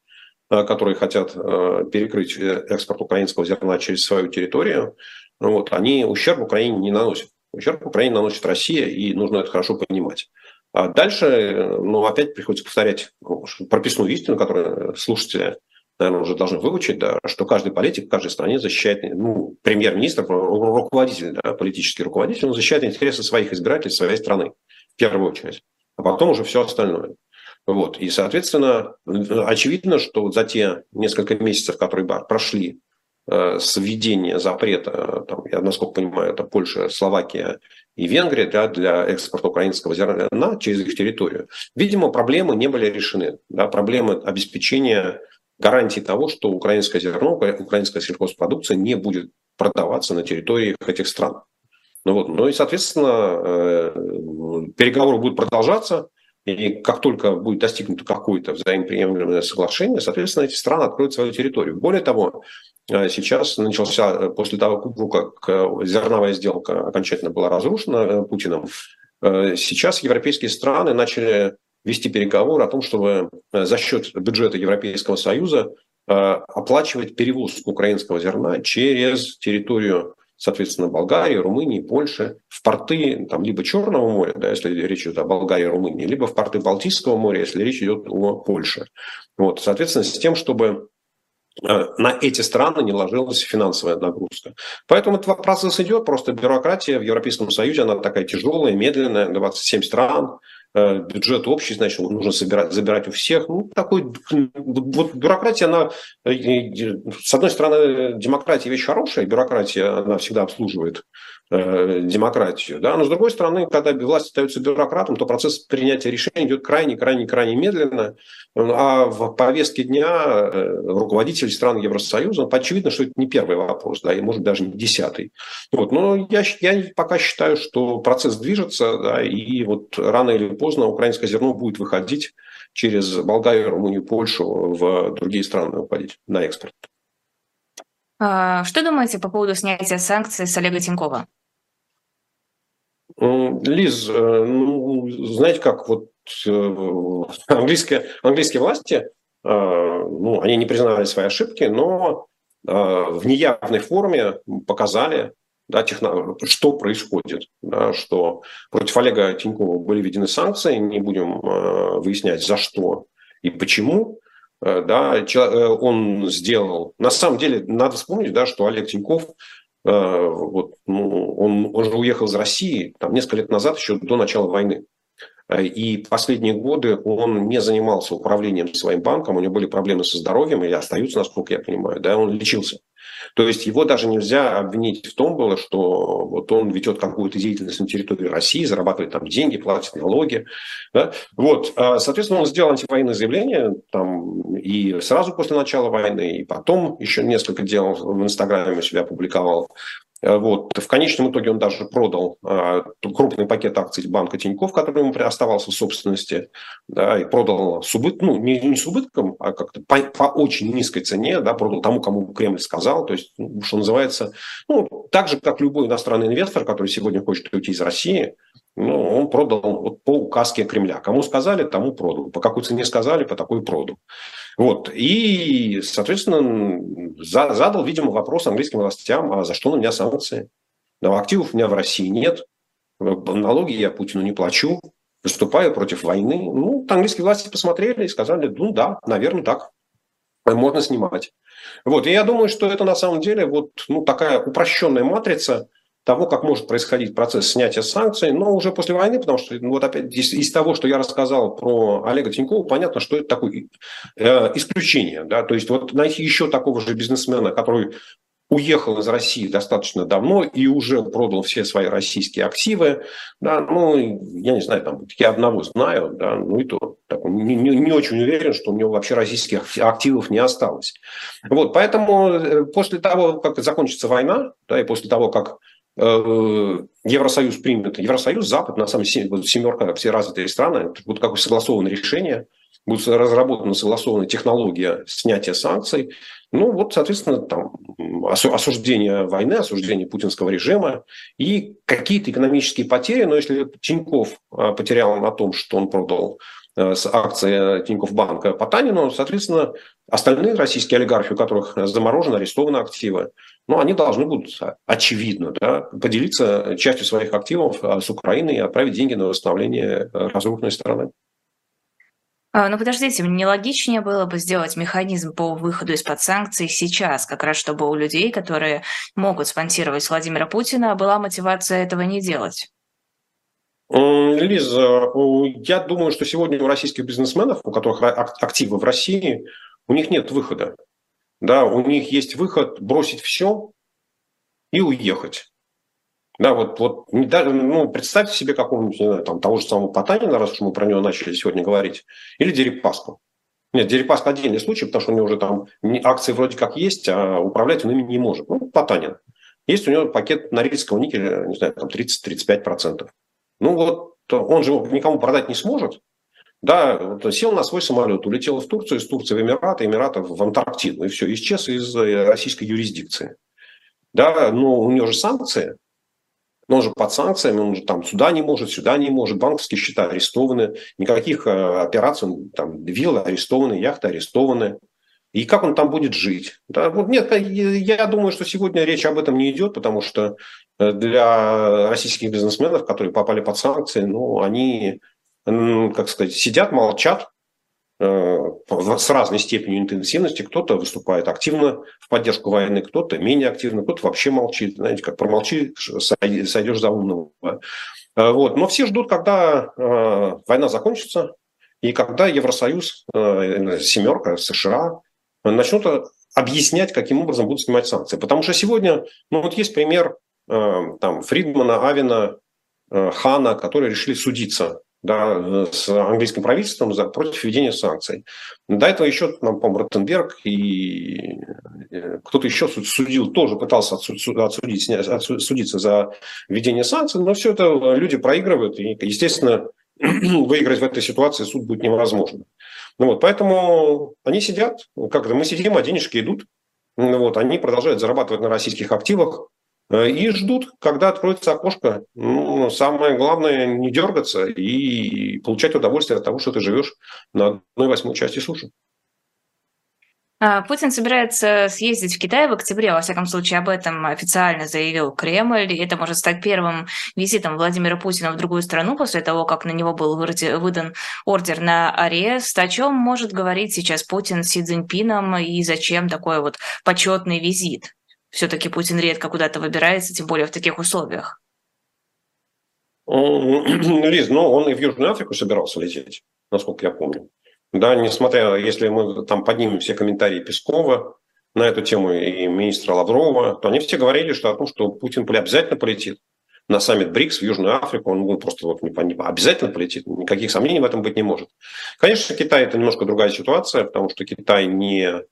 S3: которые хотят перекрыть экспорт украинского зерна через свою территорию, вот, они ущерб Украине не наносят. Ущерб Украине наносит Россия, и нужно это хорошо понимать. А дальше, ну, опять приходится повторять ну, прописную истину, которую слушатели, наверное, уже должны выучить, да, что каждый политик в каждой стране защищает, ну, премьер-министр, руководитель, да, политический руководитель, он защищает интересы своих избирателей, своей страны, в первую очередь, а потом уже все остальное. Вот. И, соответственно, очевидно, что за те несколько месяцев, которые прошли Э, с введения запрета, там, я насколько понимаю, это Польша, Словакия и Венгрия да, для экспорта украинского зерна через их территорию. Видимо, проблемы не были решены. Да, проблемы обеспечения гарантии того, что украинское зерно, украинская сельхозпродукция не будет продаваться на территории этих стран. Ну, вот, ну и, соответственно, э, переговоры будут продолжаться. И как только будет достигнуто какое-то взаимоприемлемое соглашение, соответственно, эти страны откроют свою территорию. Более того, э, сейчас начался, э, после того, как э, зерновая сделка окончательно была разрушена Путиным, сейчас европейские страны начали вести переговоры о том, чтобы за счет бюджета Европейского Союза оплачивать перевозку украинского зерна через территорию соответственно, Болгарии, Румынии, Польши, в порты там, либо Черного моря, да, если речь идет о Болгарии, Румынии, либо в порты Балтийского моря, если речь идет о Польше. Вот, соответственно, с тем, чтобы э, на эти страны не ложилась финансовая нагрузка. Поэтому этот процесс идет, просто бюрократия в Европейском Союзе, она такая тяжелая, медленная, 27 стран, Э, бюджет общий, значит, нужно собирать, забирать у всех. Ну, такой, вот бюрократия, она, э, с одной стороны, демократия вещь хорошая, бюрократия, она всегда обслуживает э, демократию, да, но с другой стороны, когда власть остается бюрократом, то процесс принятия решений идет крайне, крайне, крайне медленно, а в повестке дня э, руководителей стран Евросоюза, очевидно, что это не первый вопрос, да, и может даже не десятый. Вот, но я, я пока считаю, что процесс движется, да, и вот рано или поздно украинское зерно будет выходить через Болгарию, Румынию, Польшу в другие страны уходить на экспорт.
S2: А, что думаете по поводу снятия санкций с Олега Тинькова?
S3: Лиз, э, ну, знаете как, вот э, английские, английские власти, э, ну, они не признали свои ошибки, но в неявной форме показали, да, техно... что происходит, да, что против Олега Тинькова были введены санкции, не будем выяснять, за что и почему, да, он сделал. На самом деле, надо вспомнить, да, что Олег Тиньков, вот, ну, он, он же уехал из России там, несколько лет назад, еще до начала войны. Э, и последние годы он не занимался управлением своим банком, у него были проблемы со здоровьем, и остаются, насколько я понимаю, да, он лечился. То есть его даже нельзя обвинить в том было, что вот он ведет какую-то деятельность на территории России, зарабатывает там деньги, платит налоги. Да? Вот, а, соответственно, он сделал антивоенное заявление там, и сразу после начала войны, и потом еще несколько дел в Инстаграме себя опубликовал. Э, вот. В конечном итоге он даже продал э, крупный пакет акций банка Тиньков, который ему оставался в собственности, да, и продал с убытком, ну, не, не с убытком, а как-то по, по очень низкой цене, да, продал тому, кому Кремль сказал, то есть, ну, что называется, ну, так же, как любой иностранный инвестор, который сегодня хочет уйти из России, ну, он продал вот по указке Кремля. Кому сказали, тому продал. По какой цене сказали, по такой продал. Вот. И, соответственно, задал, видимо, вопрос английским властям, а за что на меня санкции? Но активов у меня в России нет, налоги я Путину не плачу, выступаю против войны. Ну, английские власти посмотрели и сказали, ну да, наверное, так. Можно снимать. Вот. И я думаю, что это на самом деле вот ну, такая упрощенная матрица – того, как может происходить процесс снятия санкций, но уже после войны, потому что ну, вот опять из, из того, что я рассказал про Олега Тинькова, понятно, что это такое э, исключение. Да? То есть вот найти еще такого же бизнесмена, который уехал из России достаточно давно и уже продал все свои российские активы, да, ну, я не знаю, там, я одного знаю, да, ну и то, так, не, не, не очень уверен, что у него вообще российских активов не осталось. Вот, поэтому э, после того, как закончится война, да, и после того, как Евросоюз примет. Евросоюз, Запад, на самом деле, семерка, все развитые страны, будут какое-то согласованное решение, будет разработана согласованная технология снятия санкций. Ну вот, соответственно, там осуждение войны, осуждение путинского режима и какие-то экономические потери. Но если Тиньков а, потерял на том, что он продал э, с акции Тинькофф банка Потанину, соответственно, остальные российские олигархи, у которых заморожены, арестованы активы, ну, они должны будут, очевидно, да, поделиться частью своих активов а, с Украиной и отправить деньги на восстановление э, разрушенной страны.
S2: А, ну, подождите, нелогичнее было бы сделать механизм по выходу из-под санкций сейчас, как раз чтобы у людей, которые могут спонсировать Владимира Путина, была мотивация этого не делать?
S3: Лиза, я думаю, что сегодня у российских бизнесменов, у которых активы в России, у них нет выхода. Да, у них есть выход бросить все и уехать. Да, вот, вот ну, представьте себе какого-нибудь, не знаю, там, того же самого Потанина, раз уж мы про него начали сегодня говорить, или Дерипаску. Нет, Дерипаска отдельный случай, потому что у него уже там акции вроде как есть, а управлять он ими не может. Ну, Потанин. Есть у него пакет норильского никеля, не знаю, там 30-35%. Ну вот он же никому продать не сможет. Да, вот сел на свой самолет, улетел в Турцию, из Турции в Эмираты, Эмиратов в Антарктиду, и все, исчез из э, российской юрисдикции. Да, но у него же санкции, но он же под санкциями, он же там сюда не может, сюда не может, банковские счета арестованы, никаких э, операций, там, виллы арестованы, яхты арестованы. И как он там будет жить? Да, нет, я думаю, что сегодня речь об этом не идет, потому что э, для российских бизнесменов, которые попали под санкции, ну, они, как сказать, сидят, молчат, Э, с разной степенью интенсивности. Кто-то выступает активно в поддержку войны, кто-то менее активно, кто-то вообще молчит. Знаете, как промолчи, сойдешь за умного. Э, вот. Но все ждут, когда э, война закончится, и когда Евросоюз, семерка, США начнут объяснять, каким образом будут снимать санкции. Потому что сегодня, ну вот есть пример там, Фридмана, Авина, Хана, которые решили судиться да, с английским правительством за, против введения санкций. До этого еще, нам, по-моему, Ротенберг и э, кто-то еще судил, тоже пытался отсудить, отсудиться за введение санкций, но все это люди проигрывают, и, естественно, выиграть в этой ситуации суд будет невозможно. Ну вот, поэтому они сидят, как-то мы сидим, а денежки идут. Ну вот, они продолжают зарабатывать на российских активах, Э, и ждут, когда откроется окошко. Ну, самое главное не дергаться и получать удовольствие от того, что ты живешь на одной восьмой части суши.
S2: А, Путин собирается съездить в Китай в октябре, во всяком случае, об этом официально заявил Кремль. И это может стать первым визитом Владимира Путина в другую страну после того, как на него был выдан ордер на арест. О чем может говорить сейчас Путин с Си Цзиньпином и зачем такой вот почетный визит? Все-таки Путин редко куда-то выбирается, тем более в таких условиях.
S3: Лиз, ну он и в Южную Африку собирался лететь, насколько я помню. Да, несмотря, если мы там поднимем все комментарии Пескова на эту тему и министра Лаврова, то они все говорили, что о том, что Путин обязательно полетит на саммит БРИКС в Южную Африку, он просто вот не, не, обязательно полетит, никаких сомнений в этом быть не может. Конечно, Китай это немножко другая ситуация, потому что Китай не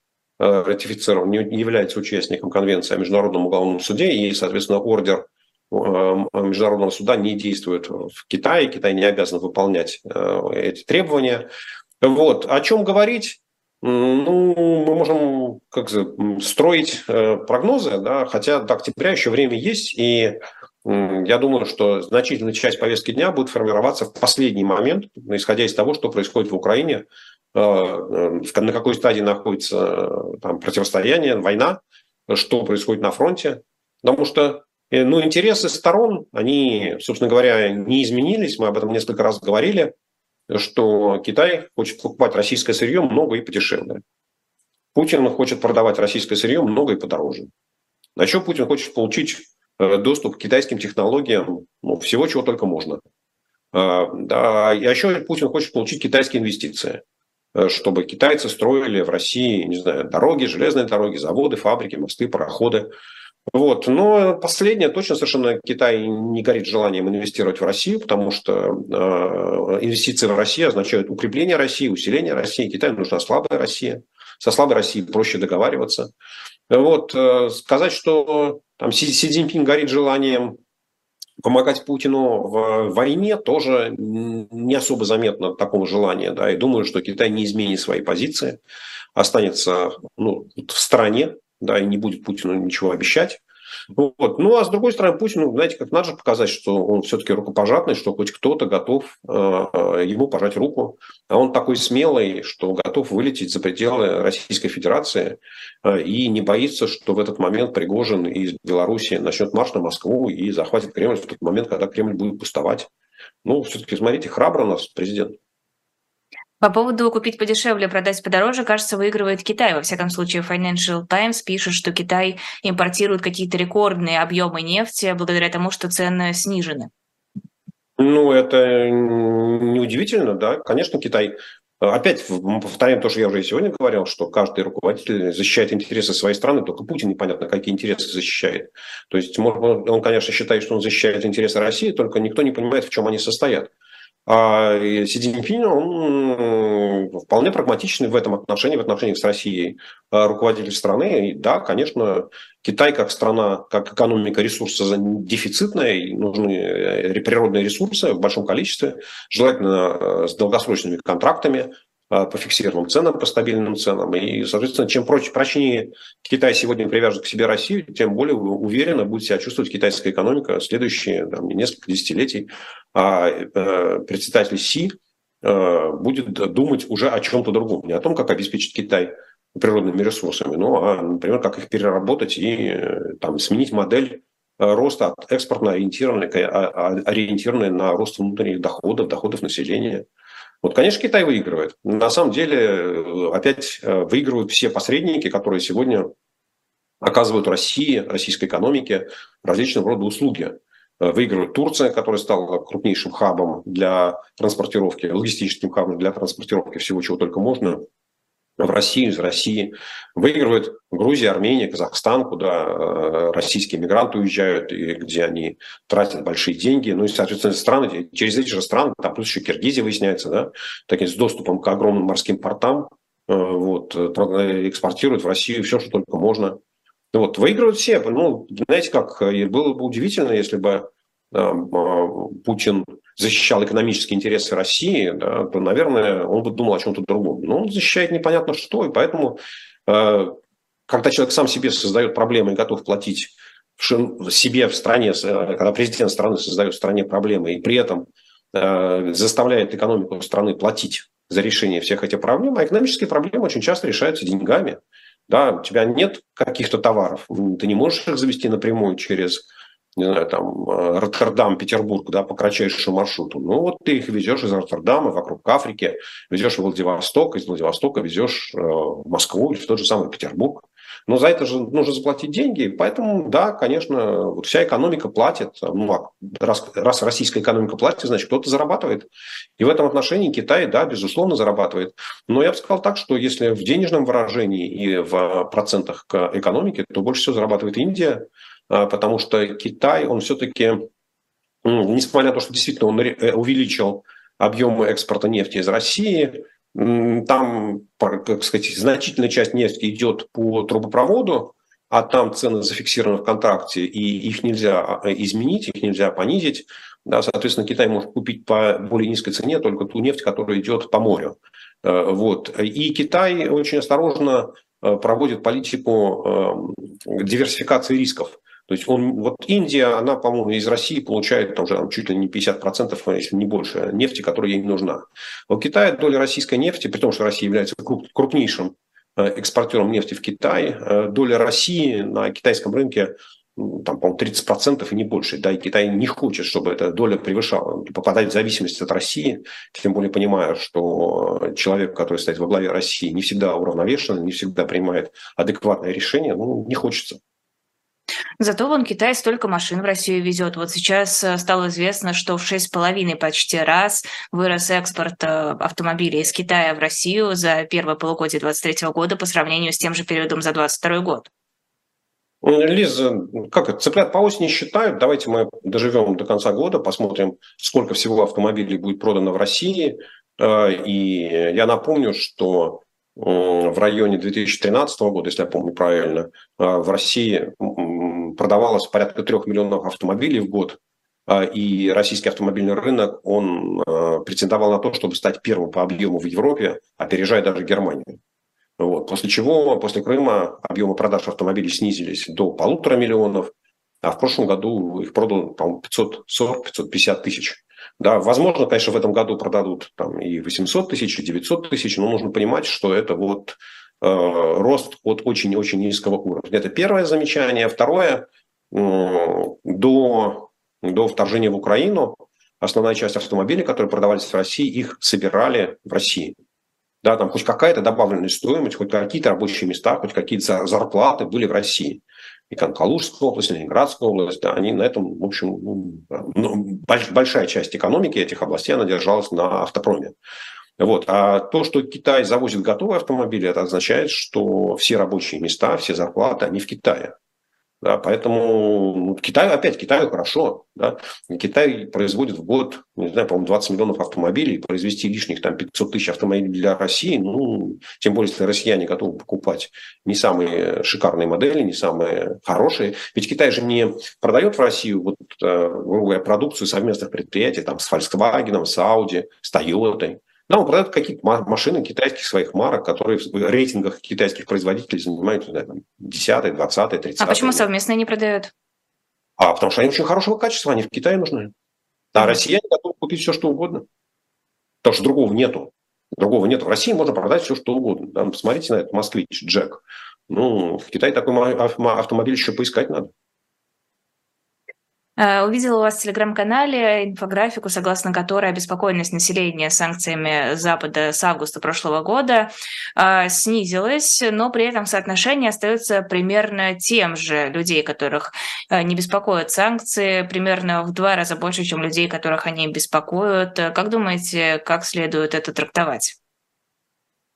S3: Э, ратифицирован, не является участником Конвенции о Международном уголовном суде, и, соответственно, ордер э, Международного суда не действует в Китае, Китай не обязан выполнять э, эти требования. Вот. О чем говорить? Ну, мы можем как строить прогнозы, да, хотя до октября еще время есть, и я думаю, что значительная часть повестки дня будет формироваться в последний момент, исходя из того, что происходит в Украине, Э, э, на какой стадии находится э, там, противостояние, война, что происходит на фронте. Потому что ну, интересы сторон, они, собственно говоря, не изменились. Мы об этом несколько раз говорили, что Китай хочет покупать российское сырье много и подешевле. Путин хочет продавать российское сырье много и подороже. А еще Путин хочет получить доступ к китайским технологиям, ну, всего чего только можно. Да, и еще Путин хочет получить китайские инвестиции. Э, чтобы китайцы строили в России, не знаю, дороги, железные дороги, заводы, фабрики, мосты, пароходы. Вот. Но последнее точно совершенно Китай не горит желанием инвестировать в Россию, потому что э, инвестиции в Россию означают укрепление России, усиление России. Китаю нужна слабая Россия. Со слабой Россией проще договариваться. Вот. Э, сказать, что Там Си, Си Цзиньпин горит желанием помогать Путину в войне тоже не особо заметно такого желания. Да, и думаю, что Китай не изменит свои позиции, останется ну, в стране, да, и не будет Путину ничего обещать. Вот. Ну, а с другой стороны, Путин, ну, знаете, как надо же показать, что он все-таки рукопожатный, что хоть кто-то готов э, ему пожать руку. А он такой смелый, что готов вылететь за пределы Российской Федерации э, и не боится, что в этот момент Пригожин из Беларуси начнет марш на Москву и захватит Кремль в тот момент, когда Кремль будет пустовать. Ну, все-таки, смотрите, храбро у нас президент.
S2: По поводу купить подешевле, продать подороже, кажется, выигрывает Китай. Во всяком случае, Financial Times пишет, что Китай импортирует какие-то рекордные объемы нефти благодаря тому, что цены снижены.
S3: Ну, это неудивительно, да. Конечно, Китай Опять повторяем то, что я уже сегодня говорил, что каждый руководитель защищает интересы своей страны, только Путин непонятно, какие интересы защищает. То есть он, конечно, считает, что он защищает интересы России, только никто не понимает, в чем они состоят. А Си Цзиньпин, он вполне прагматичный в этом отношении, в отношениях с Россией а, руководитель страны. И да, конечно, Китай как страна, как экономика ресурса дефицитная, нужны э, природные ресурсы в большом количестве, желательно э, с долгосрочными контрактами, по фиксированным ценам, по стабильным ценам. И, соответственно, чем проще, прочнее Китай сегодня привяжет к себе Россию, тем более уверенно будет себя чувствовать китайская экономика следующие там, несколько десятилетий. А э, председатель Си э, будет думать уже о чем-то другом. Не о том, как обеспечить Китай природными ресурсами, но, а, например, как их переработать и э, там, сменить модель э, роста от экспортно ориентированной, а, а, ориентированной на рост внутренних доходов, доходов населения – вот, конечно, Китай выигрывает. На самом деле, э, опять э, выигрывают все посредники, которые сегодня оказывают России, российской экономике различного рода услуги. Э, выигрывает Турция, которая стала крупнейшим хабом для транспортировки, логистическим хабом для транспортировки всего, чего только можно в Россию, из России. Выигрывает Грузия, Армения, Казахстан, куда э, российские мигранты уезжают, и где они тратят большие деньги. Ну и, соответственно, страны, через эти же страны, там плюс еще Киргизия выясняется, да, такие с доступом к огромным морским портам, э, вот, э, экспортируют в Россию все, что только можно. Вот, выигрывают все. Ну, знаете, как было бы удивительно, если бы Путин защищал экономические интересы России, да, то, наверное, он бы думал о чем-то другом. Но он защищает непонятно что, и поэтому, э, когда человек сам себе создает проблемы и готов платить себе в стране, э, когда президент страны создает в стране проблемы, и при этом э, заставляет экономику страны платить за решение всех этих проблем, а экономические проблемы очень часто решаются деньгами. Да, у тебя нет каких-то товаров, ты не можешь их завести напрямую через не знаю, там, э, Роттердам, Петербург, да, по кратчайшему маршруту. Ну, вот ты их везешь из Роттердама вокруг Африки, везешь в Владивосток, из Владивостока везешь э, в Москву или в тот же самый Петербург. Но за это же нужно заплатить деньги, поэтому, да, конечно, вот вся экономика платит. Ну, а раз, раз российская экономика платит, значит, кто-то зарабатывает. И в этом отношении Китай, да, безусловно, зарабатывает. Но я бы сказал так, что если в денежном выражении и в процентах к экономике, то больше всего зарабатывает Индия, потому что Китай, он все-таки, несмотря на то, что действительно он э, увеличил объемы экспорта нефти из России, там, как сказать, значительная часть нефти идет по трубопроводу, а там цены зафиксированы в контракте, и их нельзя а, изменить, их нельзя понизить. Да, соответственно, Китай может купить по более низкой цене только ту нефть, которая идет по морю. Э, вот. И Китай очень осторожно э, проводит политику диверсификации рисков. То есть он, вот Индия, она, по-моему, из России получает там, уже там, чуть ли не 50%, если не больше, нефти, которая ей нужна. У Китая доля российской нефти, при том, что Россия является крупнейшим э, экспортером нефти в Китай, э, доля России на китайском рынке там, по-моему, 30% и не больше. Да, и Китай не хочет, чтобы эта доля превышала. Попадать в зависимость от России, тем более понимая, что человек, который стоит во главе России, не всегда уравновешен, не всегда принимает адекватное решение, ну, не хочется.
S2: Зато вон Китай столько машин в Россию везет. Вот сейчас э, стало известно, что в шесть половиной почти раз вырос экспорт э, автомобилей из Китая в Россию за первое полугодие 2023 года по сравнению с тем же периодом за 2022 год.
S3: Лиза, как это, цыплят по осени считают. Давайте мы доживем до конца года, посмотрим, сколько всего автомобилей будет продано в России. Э, и я напомню, что в районе 2013 года, если я помню правильно, в России продавалось порядка трех миллионов автомобилей в год, а, и российский автомобильный рынок, он претендовал на то, чтобы стать первым по объему в Европе, опережая даже Германию. Вот. После чего, после Крыма, объемы продаж автомобилей снизились до полутора миллионов, а в прошлом году их продано, по-моему, 540-550 тысяч. Да, возможно, конечно, в этом году продадут там и 800 тысяч, и 900 тысяч, но нужно понимать, что это вот э, рост от очень-очень низкого уровня. Это первое замечание. Второе, э, до, до вторжения в Украину основная часть автомобилей, которые продавались в России, их собирали в России. Да, там хоть какая-то добавленная стоимость, хоть какие-то рабочие места, хоть какие-то зарплаты были в России и Калужская область, Ленинградская область, да, они на этом, в общем, ну, ну большая часть экономики этих областей, она держалась на автопроме. Вот. А то, что Китай завозит готовые автомобили, это означает, что все рабочие места, все зарплаты, они в Китае. Да, поэтому ну, Китай, опять Китаю хорошо. Да? Китай производит в год, не знаю, по-моему, 20 миллионов автомобилей, произвести лишних там 500 тысяч автомобилей для России, ну, тем более, если россияне готовы покупать не самые шикарные модели, не самые хорошие. Ведь Китай же не продает в Россию вот, э, грубо продукцию совместных предприятий там, с Volkswagen, с Audi, с Toyota. Да, он продает какие-то машины китайских своих марок, которые в рейтингах китайских производителей занимают не знаю, 10, 20, 30.
S2: А почему совместные не продают?
S3: А потому что они очень хорошего качества, они в Китае нужны. А россияне готовы купить все, что угодно. Потому что другого нету. Другого нет. В России можно продать все, что угодно. Да, посмотрите на этот москвич, Джек. Ну, в Китае такой автомобиль еще поискать надо.
S2: Э, увидела у вас в телеграм-канале инфографику, согласно которой обеспокоенность населения санкциями Запада с августа прошлого года э, снизилась, но при этом соотношение остается примерно тем же людей, которых э, не беспокоят санкции, примерно в два раза больше, чем людей, которых они беспокоят. Как думаете, как следует это трактовать?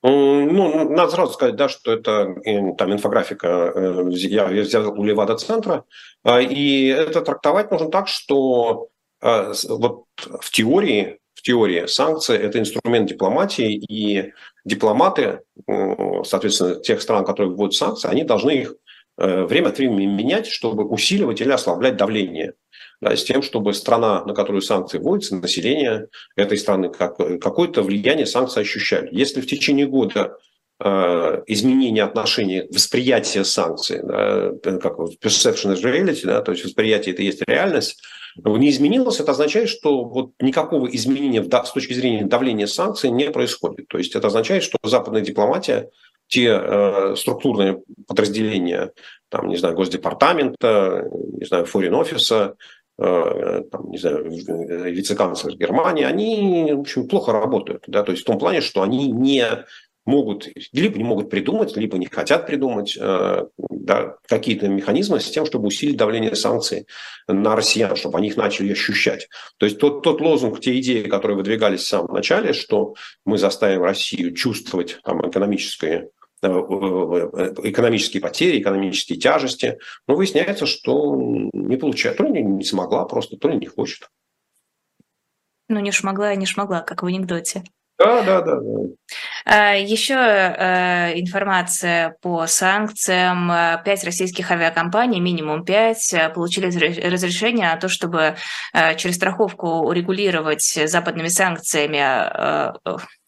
S3: Ну, надо сразу сказать, да, что это там инфографика, э, я взял у Левада-центра, и это трактовать нужно так, что вот в теории, в теории санкции – это инструмент дипломатии, и дипломаты, соответственно, тех стран, которые вводят санкции, они должны их э, время от времени менять, чтобы усиливать или ослаблять давление – да, с тем, чтобы страна, на которую санкции вводятся, население этой страны как, какое-то влияние санкций ощущали. Если в течение года э, изменение отношений, восприятия санкций, да, как perception is reality, да, то есть восприятие это есть реальность, не изменилось, это означает, что вот никакого изменения с точки зрения давления санкций не происходит. То есть это означает, что западная дипломатия, те э, структурные подразделения, там, не знаю, Госдепартамента, не знаю, Foreign офиса, Э, не знаю, вице-канцлер Германии, они, в общем, плохо работают. Да? То есть в том плане, что они не могут, либо не могут придумать, либо не хотят придумать э, да, какие-то механизмы с тем, чтобы усилить давление санкций на россиян, чтобы они их начали ощущать. То есть тот, тот лозунг, те идеи, которые выдвигались в самом начале, что мы заставим Россию чувствовать там, экономическое Э, экономические потери, экономические тяжести. Но выясняется, что не получает. То ли не смогла просто, то ли не хочет.
S2: Ну, не шмогла и не шмогла, как в анекдоте.
S3: Да, да, да. да.
S2: А, Еще э, информация по санкциям. Пять российских авиакомпаний, минимум пять, получили разрешение на то, чтобы э, через страховку урегулировать западными санкциями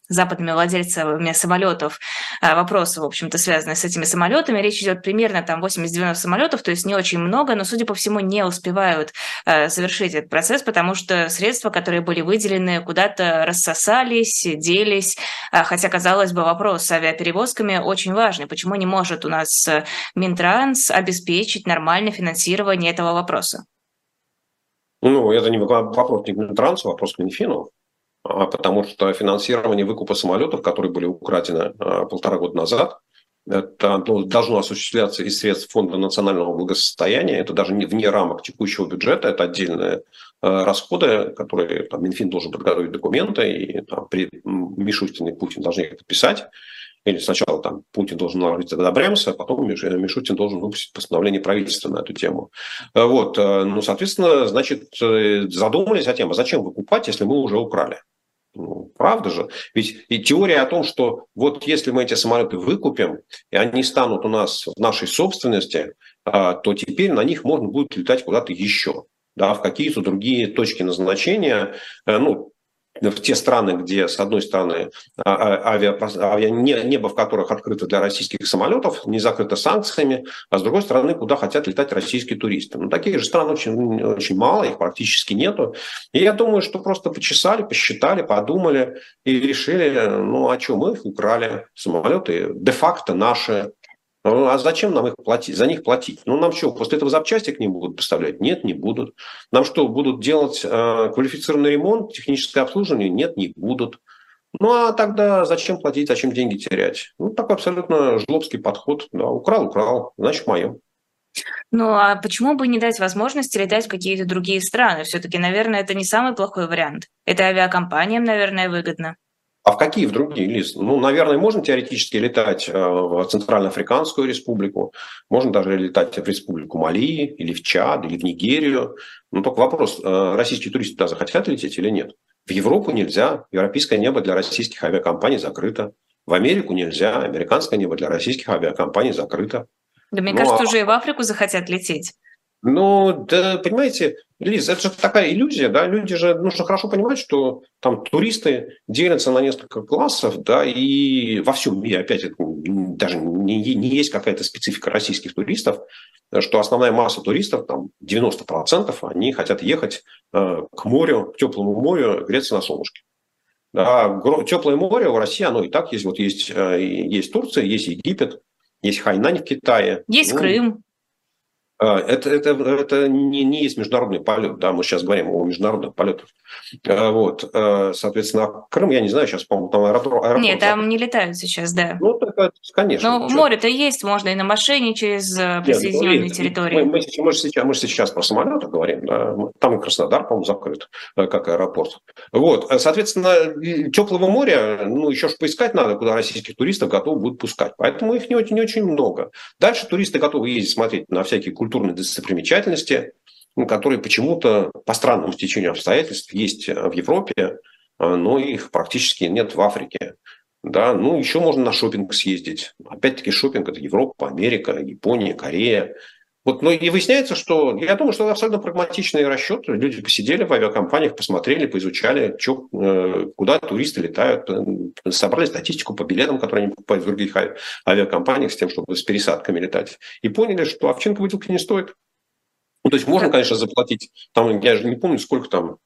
S2: западными владельцами самолетов а, вопросы, в общем-то, связанные с этими самолетами. Речь идет примерно там 80-90 самолетов, то есть не очень много, но, судя по всему, не успевают а, завершить этот процесс, потому что средства, которые были выделены, куда-то рассосались, делись, а, хотя, казалось бы, вопрос с авиаперевозками очень важный. Почему не может у нас Минтранс обеспечить нормальное финансирование этого вопроса?
S3: Ну, это не вопрос не к Минтрансу, вопрос к Минфину. А, потому что финансирование выкупа самолетов, которые были украдены а, полтора года назад, это ну, должно осуществляться из средств Фонда национального благосостояния. Это даже не вне рамок текущего бюджета, это отдельные а, расходы, которые там, Минфин должен подготовить документы, и там, при Мишустин и Путин должны их подписать. Или сначала там Путин должен наложить одобрямся, а потом Мишутин должен выпустить постановление правительства на эту тему. Вот, ну, соответственно, значит, э, задумались о тем, а зачем выкупать, если мы уже украли? Ну, правда же? Ведь и теория о том, что вот если мы эти самолеты выкупим, и они станут у нас в нашей собственности, то теперь на них можно будет летать куда-то еще да, в какие-то другие точки назначения, э, ну, в те страны, где, с одной стороны, а, а, авиа, авиа, небо в которых открыто для российских самолетов, не закрыто санкциями, а с другой стороны, куда хотят летать российские туристы. Ну, таких же стран очень, очень мало, их практически нету. И я думаю, что просто почесали, посчитали, подумали и решили, ну, а что, мы украли, самолеты де-факто наши, ну, а зачем нам их платить? За них платить? Ну, нам что, после этого запчасти к ним будут поставлять? Нет, не будут. Нам что, будут делать э, квалифицированный ремонт, техническое обслуживание? Нет, не будут. Ну, а тогда зачем платить, зачем деньги терять? Ну, такой абсолютно жлобский подход. Да, украл, украл, значит, мое.
S2: Ну, а почему бы не дать возможности летать в какие-то другие страны? Все-таки, наверное, это не самый плохой вариант. Это авиакомпаниям, наверное, выгодно.
S3: А в какие в другие листы? Ну, наверное, можно теоретически летать э, в Центральноафриканскую республику, можно даже летать в республику Мали, или в Чад, или в Нигерию. Но только вопрос, э, российские туристы туда захотят лететь или нет? В Европу нельзя, европейское небо для российских авиакомпаний закрыто. В Америку нельзя, американское небо для российских авиакомпаний закрыто.
S2: Да мне ну, кажется, а... уже и в Африку захотят лететь.
S3: Ну, да, понимаете, Лиз, это же такая иллюзия, да, люди же, нужно хорошо понимать, что там туристы делятся на несколько классов, да, и во всем мире, опять, это даже не, не есть какая-то специфика российских туристов, что основная масса туристов, там 90%, они хотят ехать э, к морю, к теплому морю, греться на солнышке. Да, теплое море в России, оно и так есть. Вот есть, э, есть Турция, есть Египет, есть Хайнань в Китае.
S2: Есть ну, Крым.
S3: А, это, это, это не, не есть международный полет, да, мы сейчас говорим о международных полетах. А, вот, а, соответственно, Крым, я не знаю, сейчас, по-моему, там аэродром... аэродром
S2: Нет, там не летают сейчас, да.
S3: Ну, это, конечно.
S2: Но море-то есть, можно и на машине через э, присоединенные Нет, ну, территории. Мы,
S3: мы, мы, сейчас, мы сейчас про самолеты говорим, да, там и Краснодар, по-моему, закрыт, э, как аэропорт. Вот, соответственно, теплого моря, ну, еще ж поискать надо, куда российских туристов готовы будут пускать. Поэтому их не очень, не очень много. Дальше туристы готовы ездить смотреть на всякие культурные достопримечательности, которые почему-то по странному стечению обстоятельств есть в Европе, а, но их практически нет в Африке. Да, ну, еще можно на шопинг съездить. Опять-таки, шопинг – это Европа, Америка, Япония, Корея. Вот, ну, и выясняется, что я думаю, что это абсолютно прагматичный расчет. Люди посидели в авиакомпаниях, посмотрели, поизучали, что, э, куда туристы летают, э, собрали статистику по билетам, которые они покупают в других авиакомпаниях с тем, чтобы с пересадками летать. И поняли, что овчинка выделки не стоит. Ну, то есть можно, конечно, заплатить, там, я же не помню, сколько там,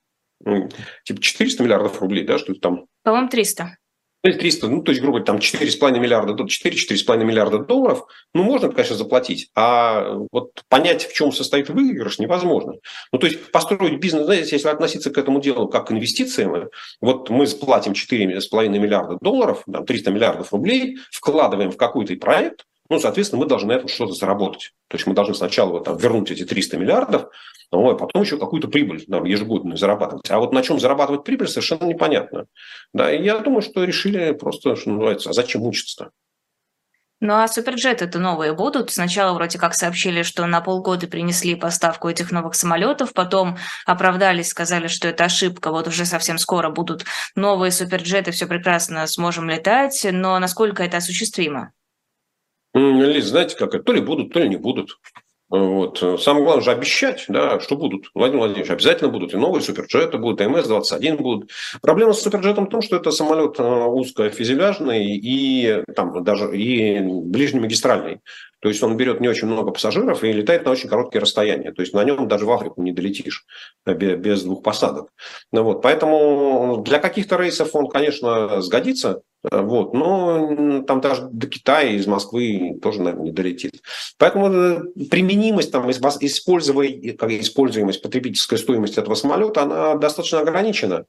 S3: типа 400 миллиардов рублей, да, что то там?
S2: По-моему, 300.
S3: 300, ну, то есть, грубо говоря, там 4,5 миллиарда, 4-4,5 миллиарда долларов, ну, можно, конечно, заплатить, а вот понять, в чем состоит выигрыш, невозможно. Ну, то есть, построить бизнес, знаете, если относиться к этому делу как к инвестициям, вот мы заплатим 4,5 миллиарда долларов, там, 300 миллиардов рублей, вкладываем в какой-то проект, ну, соответственно, мы должны на этом что-то заработать. То есть мы должны сначала вот, там, вернуть эти 300 миллиардов, ну, а потом еще какую-то прибыль нам ежегодную зарабатывать. А вот на чем зарабатывать прибыль, совершенно непонятно. Да, и я думаю, что решили просто, что называется, а зачем мучиться-то?
S2: Ну а суперджеты-то новые будут. Сначала вроде как сообщили, что на полгода принесли поставку этих новых самолетов, потом оправдались, сказали, что это ошибка, вот уже совсем скоро будут новые суперджеты, все прекрасно, сможем летать, но насколько это осуществимо?
S3: Лиз, знаете, как это, то ли будут, то ли не будут. Вот. Самое главное же обещать, да, что будут. Владимир Владимирович, обязательно будут и новые суперджеты будут, и МС-21 будут. Проблема с суперджетом в том, что это самолет э, узкофюзеляжный и там даже и ближнемагистральный. То есть он берет не очень много пассажиров и летает на очень короткие расстояния. То есть на нем даже в Африку не долетишь э, без двух посадок. Ну вот. Поэтому для каких-то рейсов он, конечно, сгодится, э, вот, но там даже до Китая из Москвы тоже, наверное, не долетит. Поэтому э, применимость, там, используемость потребительской стоимости этого самолета, она достаточно ограничена.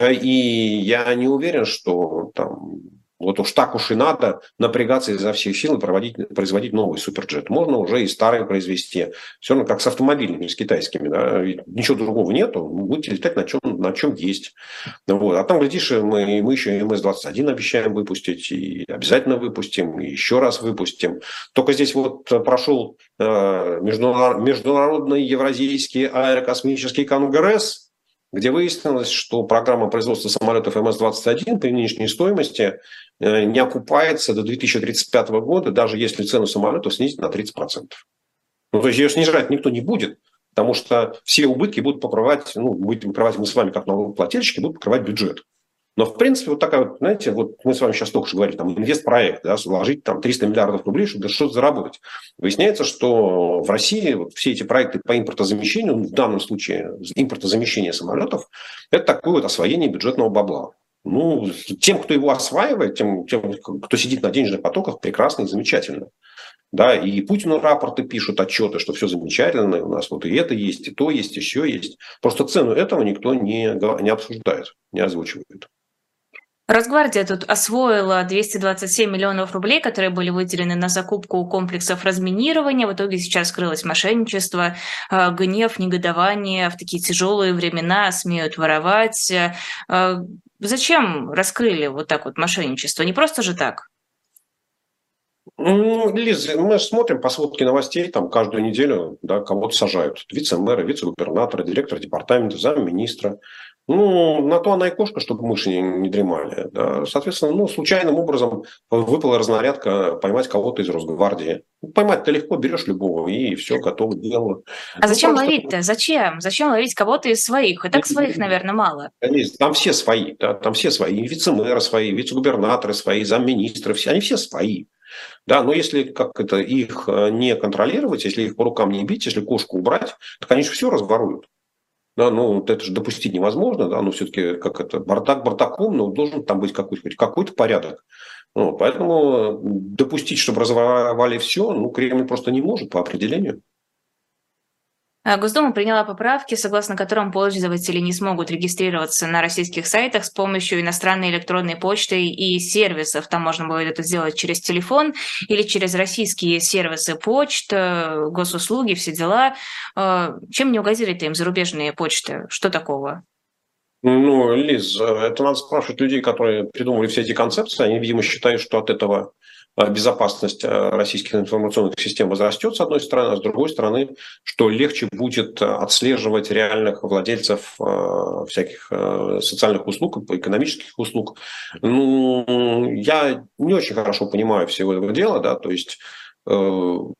S3: И я не уверен, что там вот уж так уж и надо напрягаться изо всех сил и проводить, производить новый суперджет. Можно уже и старый произвести. Все равно как с автомобилями, с китайскими. Да? Ничего другого нету. Будете летать на чем, на чем есть. Вот. А там, глядишь, мы, мы еще МС-21 обещаем выпустить. И обязательно выпустим. И еще раз выпустим. Только здесь вот прошел э, международный Евразийский аэрокосмический конгресс. Где выяснилось, что программа производства самолетов МС-21 при нынешней стоимости э, не окупается до 2035 года, даже если цену самолетов снизить на 30%. Ну, то есть ее снижать никто не будет, потому что все убытки будут покрывать, ну, будем покрывать мы с вами как налогоплательщики, будут покрывать бюджет. Но, в принципе, вот такая вот, знаете, вот мы с вами сейчас только что говорили, там, инвестпроект, да, вложить там 300 миллиардов рублей, чтобы что-то заработать. Выясняется, что в России вот все эти проекты по импортозамещению, в данном случае импортозамещение самолетов, это такое вот освоение бюджетного бабла. Ну, тем, кто его осваивает, тем, тем, кто сидит на денежных потоках, прекрасно и замечательно. Да, и Путину рапорты пишут, отчеты, что все замечательно, у нас вот и это есть, и то есть, еще есть. Просто цену этого никто не, не обсуждает, не озвучивает.
S2: Росгвардия тут освоила 227 миллионов рублей, которые были выделены на закупку комплексов разминирования. В итоге сейчас скрылось мошенничество, а, гнев, негодование. В такие тяжелые времена смеют воровать. А, зачем раскрыли вот так вот мошенничество? Не просто же так.
S3: Ну, Лиз, мы смотрим по сводке новостей, там каждую неделю да, кого-то сажают. Вице-мэра, вице-губернатора, директора департамента, замминистра. Ну, на то она и кошка, чтобы мыши не, не дремали. Да. Соответственно, ну, случайным образом выпала разнарядка поймать кого-то из Росгвардии. Поймать-то легко, берешь любого, и все, готово дело.
S2: А ну, зачем ловить-то? Зачем? Зачем ловить кого-то из своих? И так своих, наверное, мало.
S3: Там все свои, да, там все свои. И вице-мэры свои, вице-губернаторы свои, замминистры, все, они все свои. Да, но если как это их э, не контролировать, если их по рукам не бить, если кошку убрать, то, конечно, все разворуют. Да, ну, это же допустить невозможно, да, но все-таки как это, бардак бардаком, но должен там быть какой-то, какой-то порядок. Ну, поэтому допустить, чтобы разворовали все, ну, Кремль просто не может по определению.
S2: А, Госдума приняла поправки, согласно которым пользователи не смогут регистрироваться на российских сайтах с помощью иностранной электронной почты и сервисов. Там можно будет это сделать через телефон или через российские сервисы почт, э, госуслуги, все дела. А, чем не угодили-то им зарубежные почты? Что такого?
S3: Ну, Лиз, это надо спрашивать людей, которые придумали все эти концепции. Они, видимо, считают, что от этого Э, безопасность э, российских информационных систем возрастет, с одной стороны, а с другой стороны, что легче будет э, отслеживать реальных владельцев всяких социальных услуг, экономических услуг. Ну, я не очень хорошо понимаю всего этого дела, да, то есть, ну,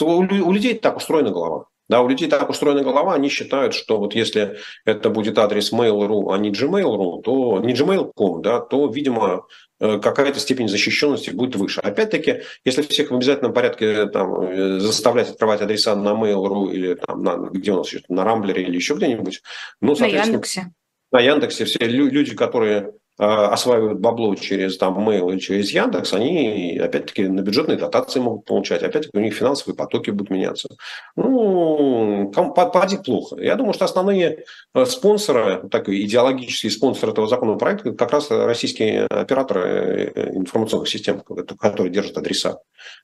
S3: у людей так устроена голова. Да, у людей так устроена голова, они считают, что вот если это будет адрес Mail.ru, а не Gmail.ru, то не Gmail.com, да, то, видимо, Э, какая-то степень защищенности будет выше. Опять-таки, если всех в обязательном порядке э, там, э, заставлять открывать адреса на Mail.ru или там, на, где у нас еще, на Рамблере или еще где-нибудь, ну, соответственно... На Яндексе. На Яндексе все люди, которые осваивают бабло через там Mail или через Яндекс, они опять-таки на бюджетные дотации могут получать, опять-таки у них финансовые потоки будут меняться. Ну, поди плохо. Я думаю, что основные э, спонсоры, такие идеологические спонсоры этого законопроекта, как раз российские операторы э, информационных систем, которые держат адреса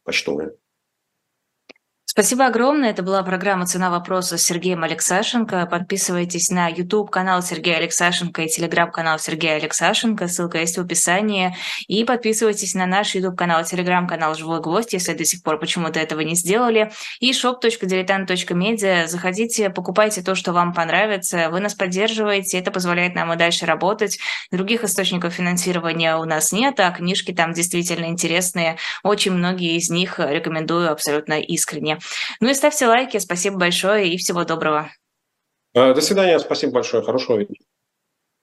S3: почтовые.
S2: Спасибо огромное. Это была программа «Цена вопроса» с Сергеем Алексашенко. Подписывайтесь на YouTube-канал Сергея Алексашенко и телеграм-канал Сергея Алексашенко. Ссылка есть в описании. И подписывайтесь на наш YouTube-канал, телеграм-канал «Живой гвоздь», если до сих пор почему-то этого не сделали. И shop.diletant.media. Заходите, покупайте то, что вам понравится. Вы нас поддерживаете. Это позволяет нам и дальше работать. Других источников финансирования у нас нет, а книжки там действительно интересные. Очень многие из них рекомендую абсолютно искренне. Ну и ставьте лайки. Спасибо большое и всего доброго.
S3: Э, до свидания. Спасибо большое. Хорошего вечера.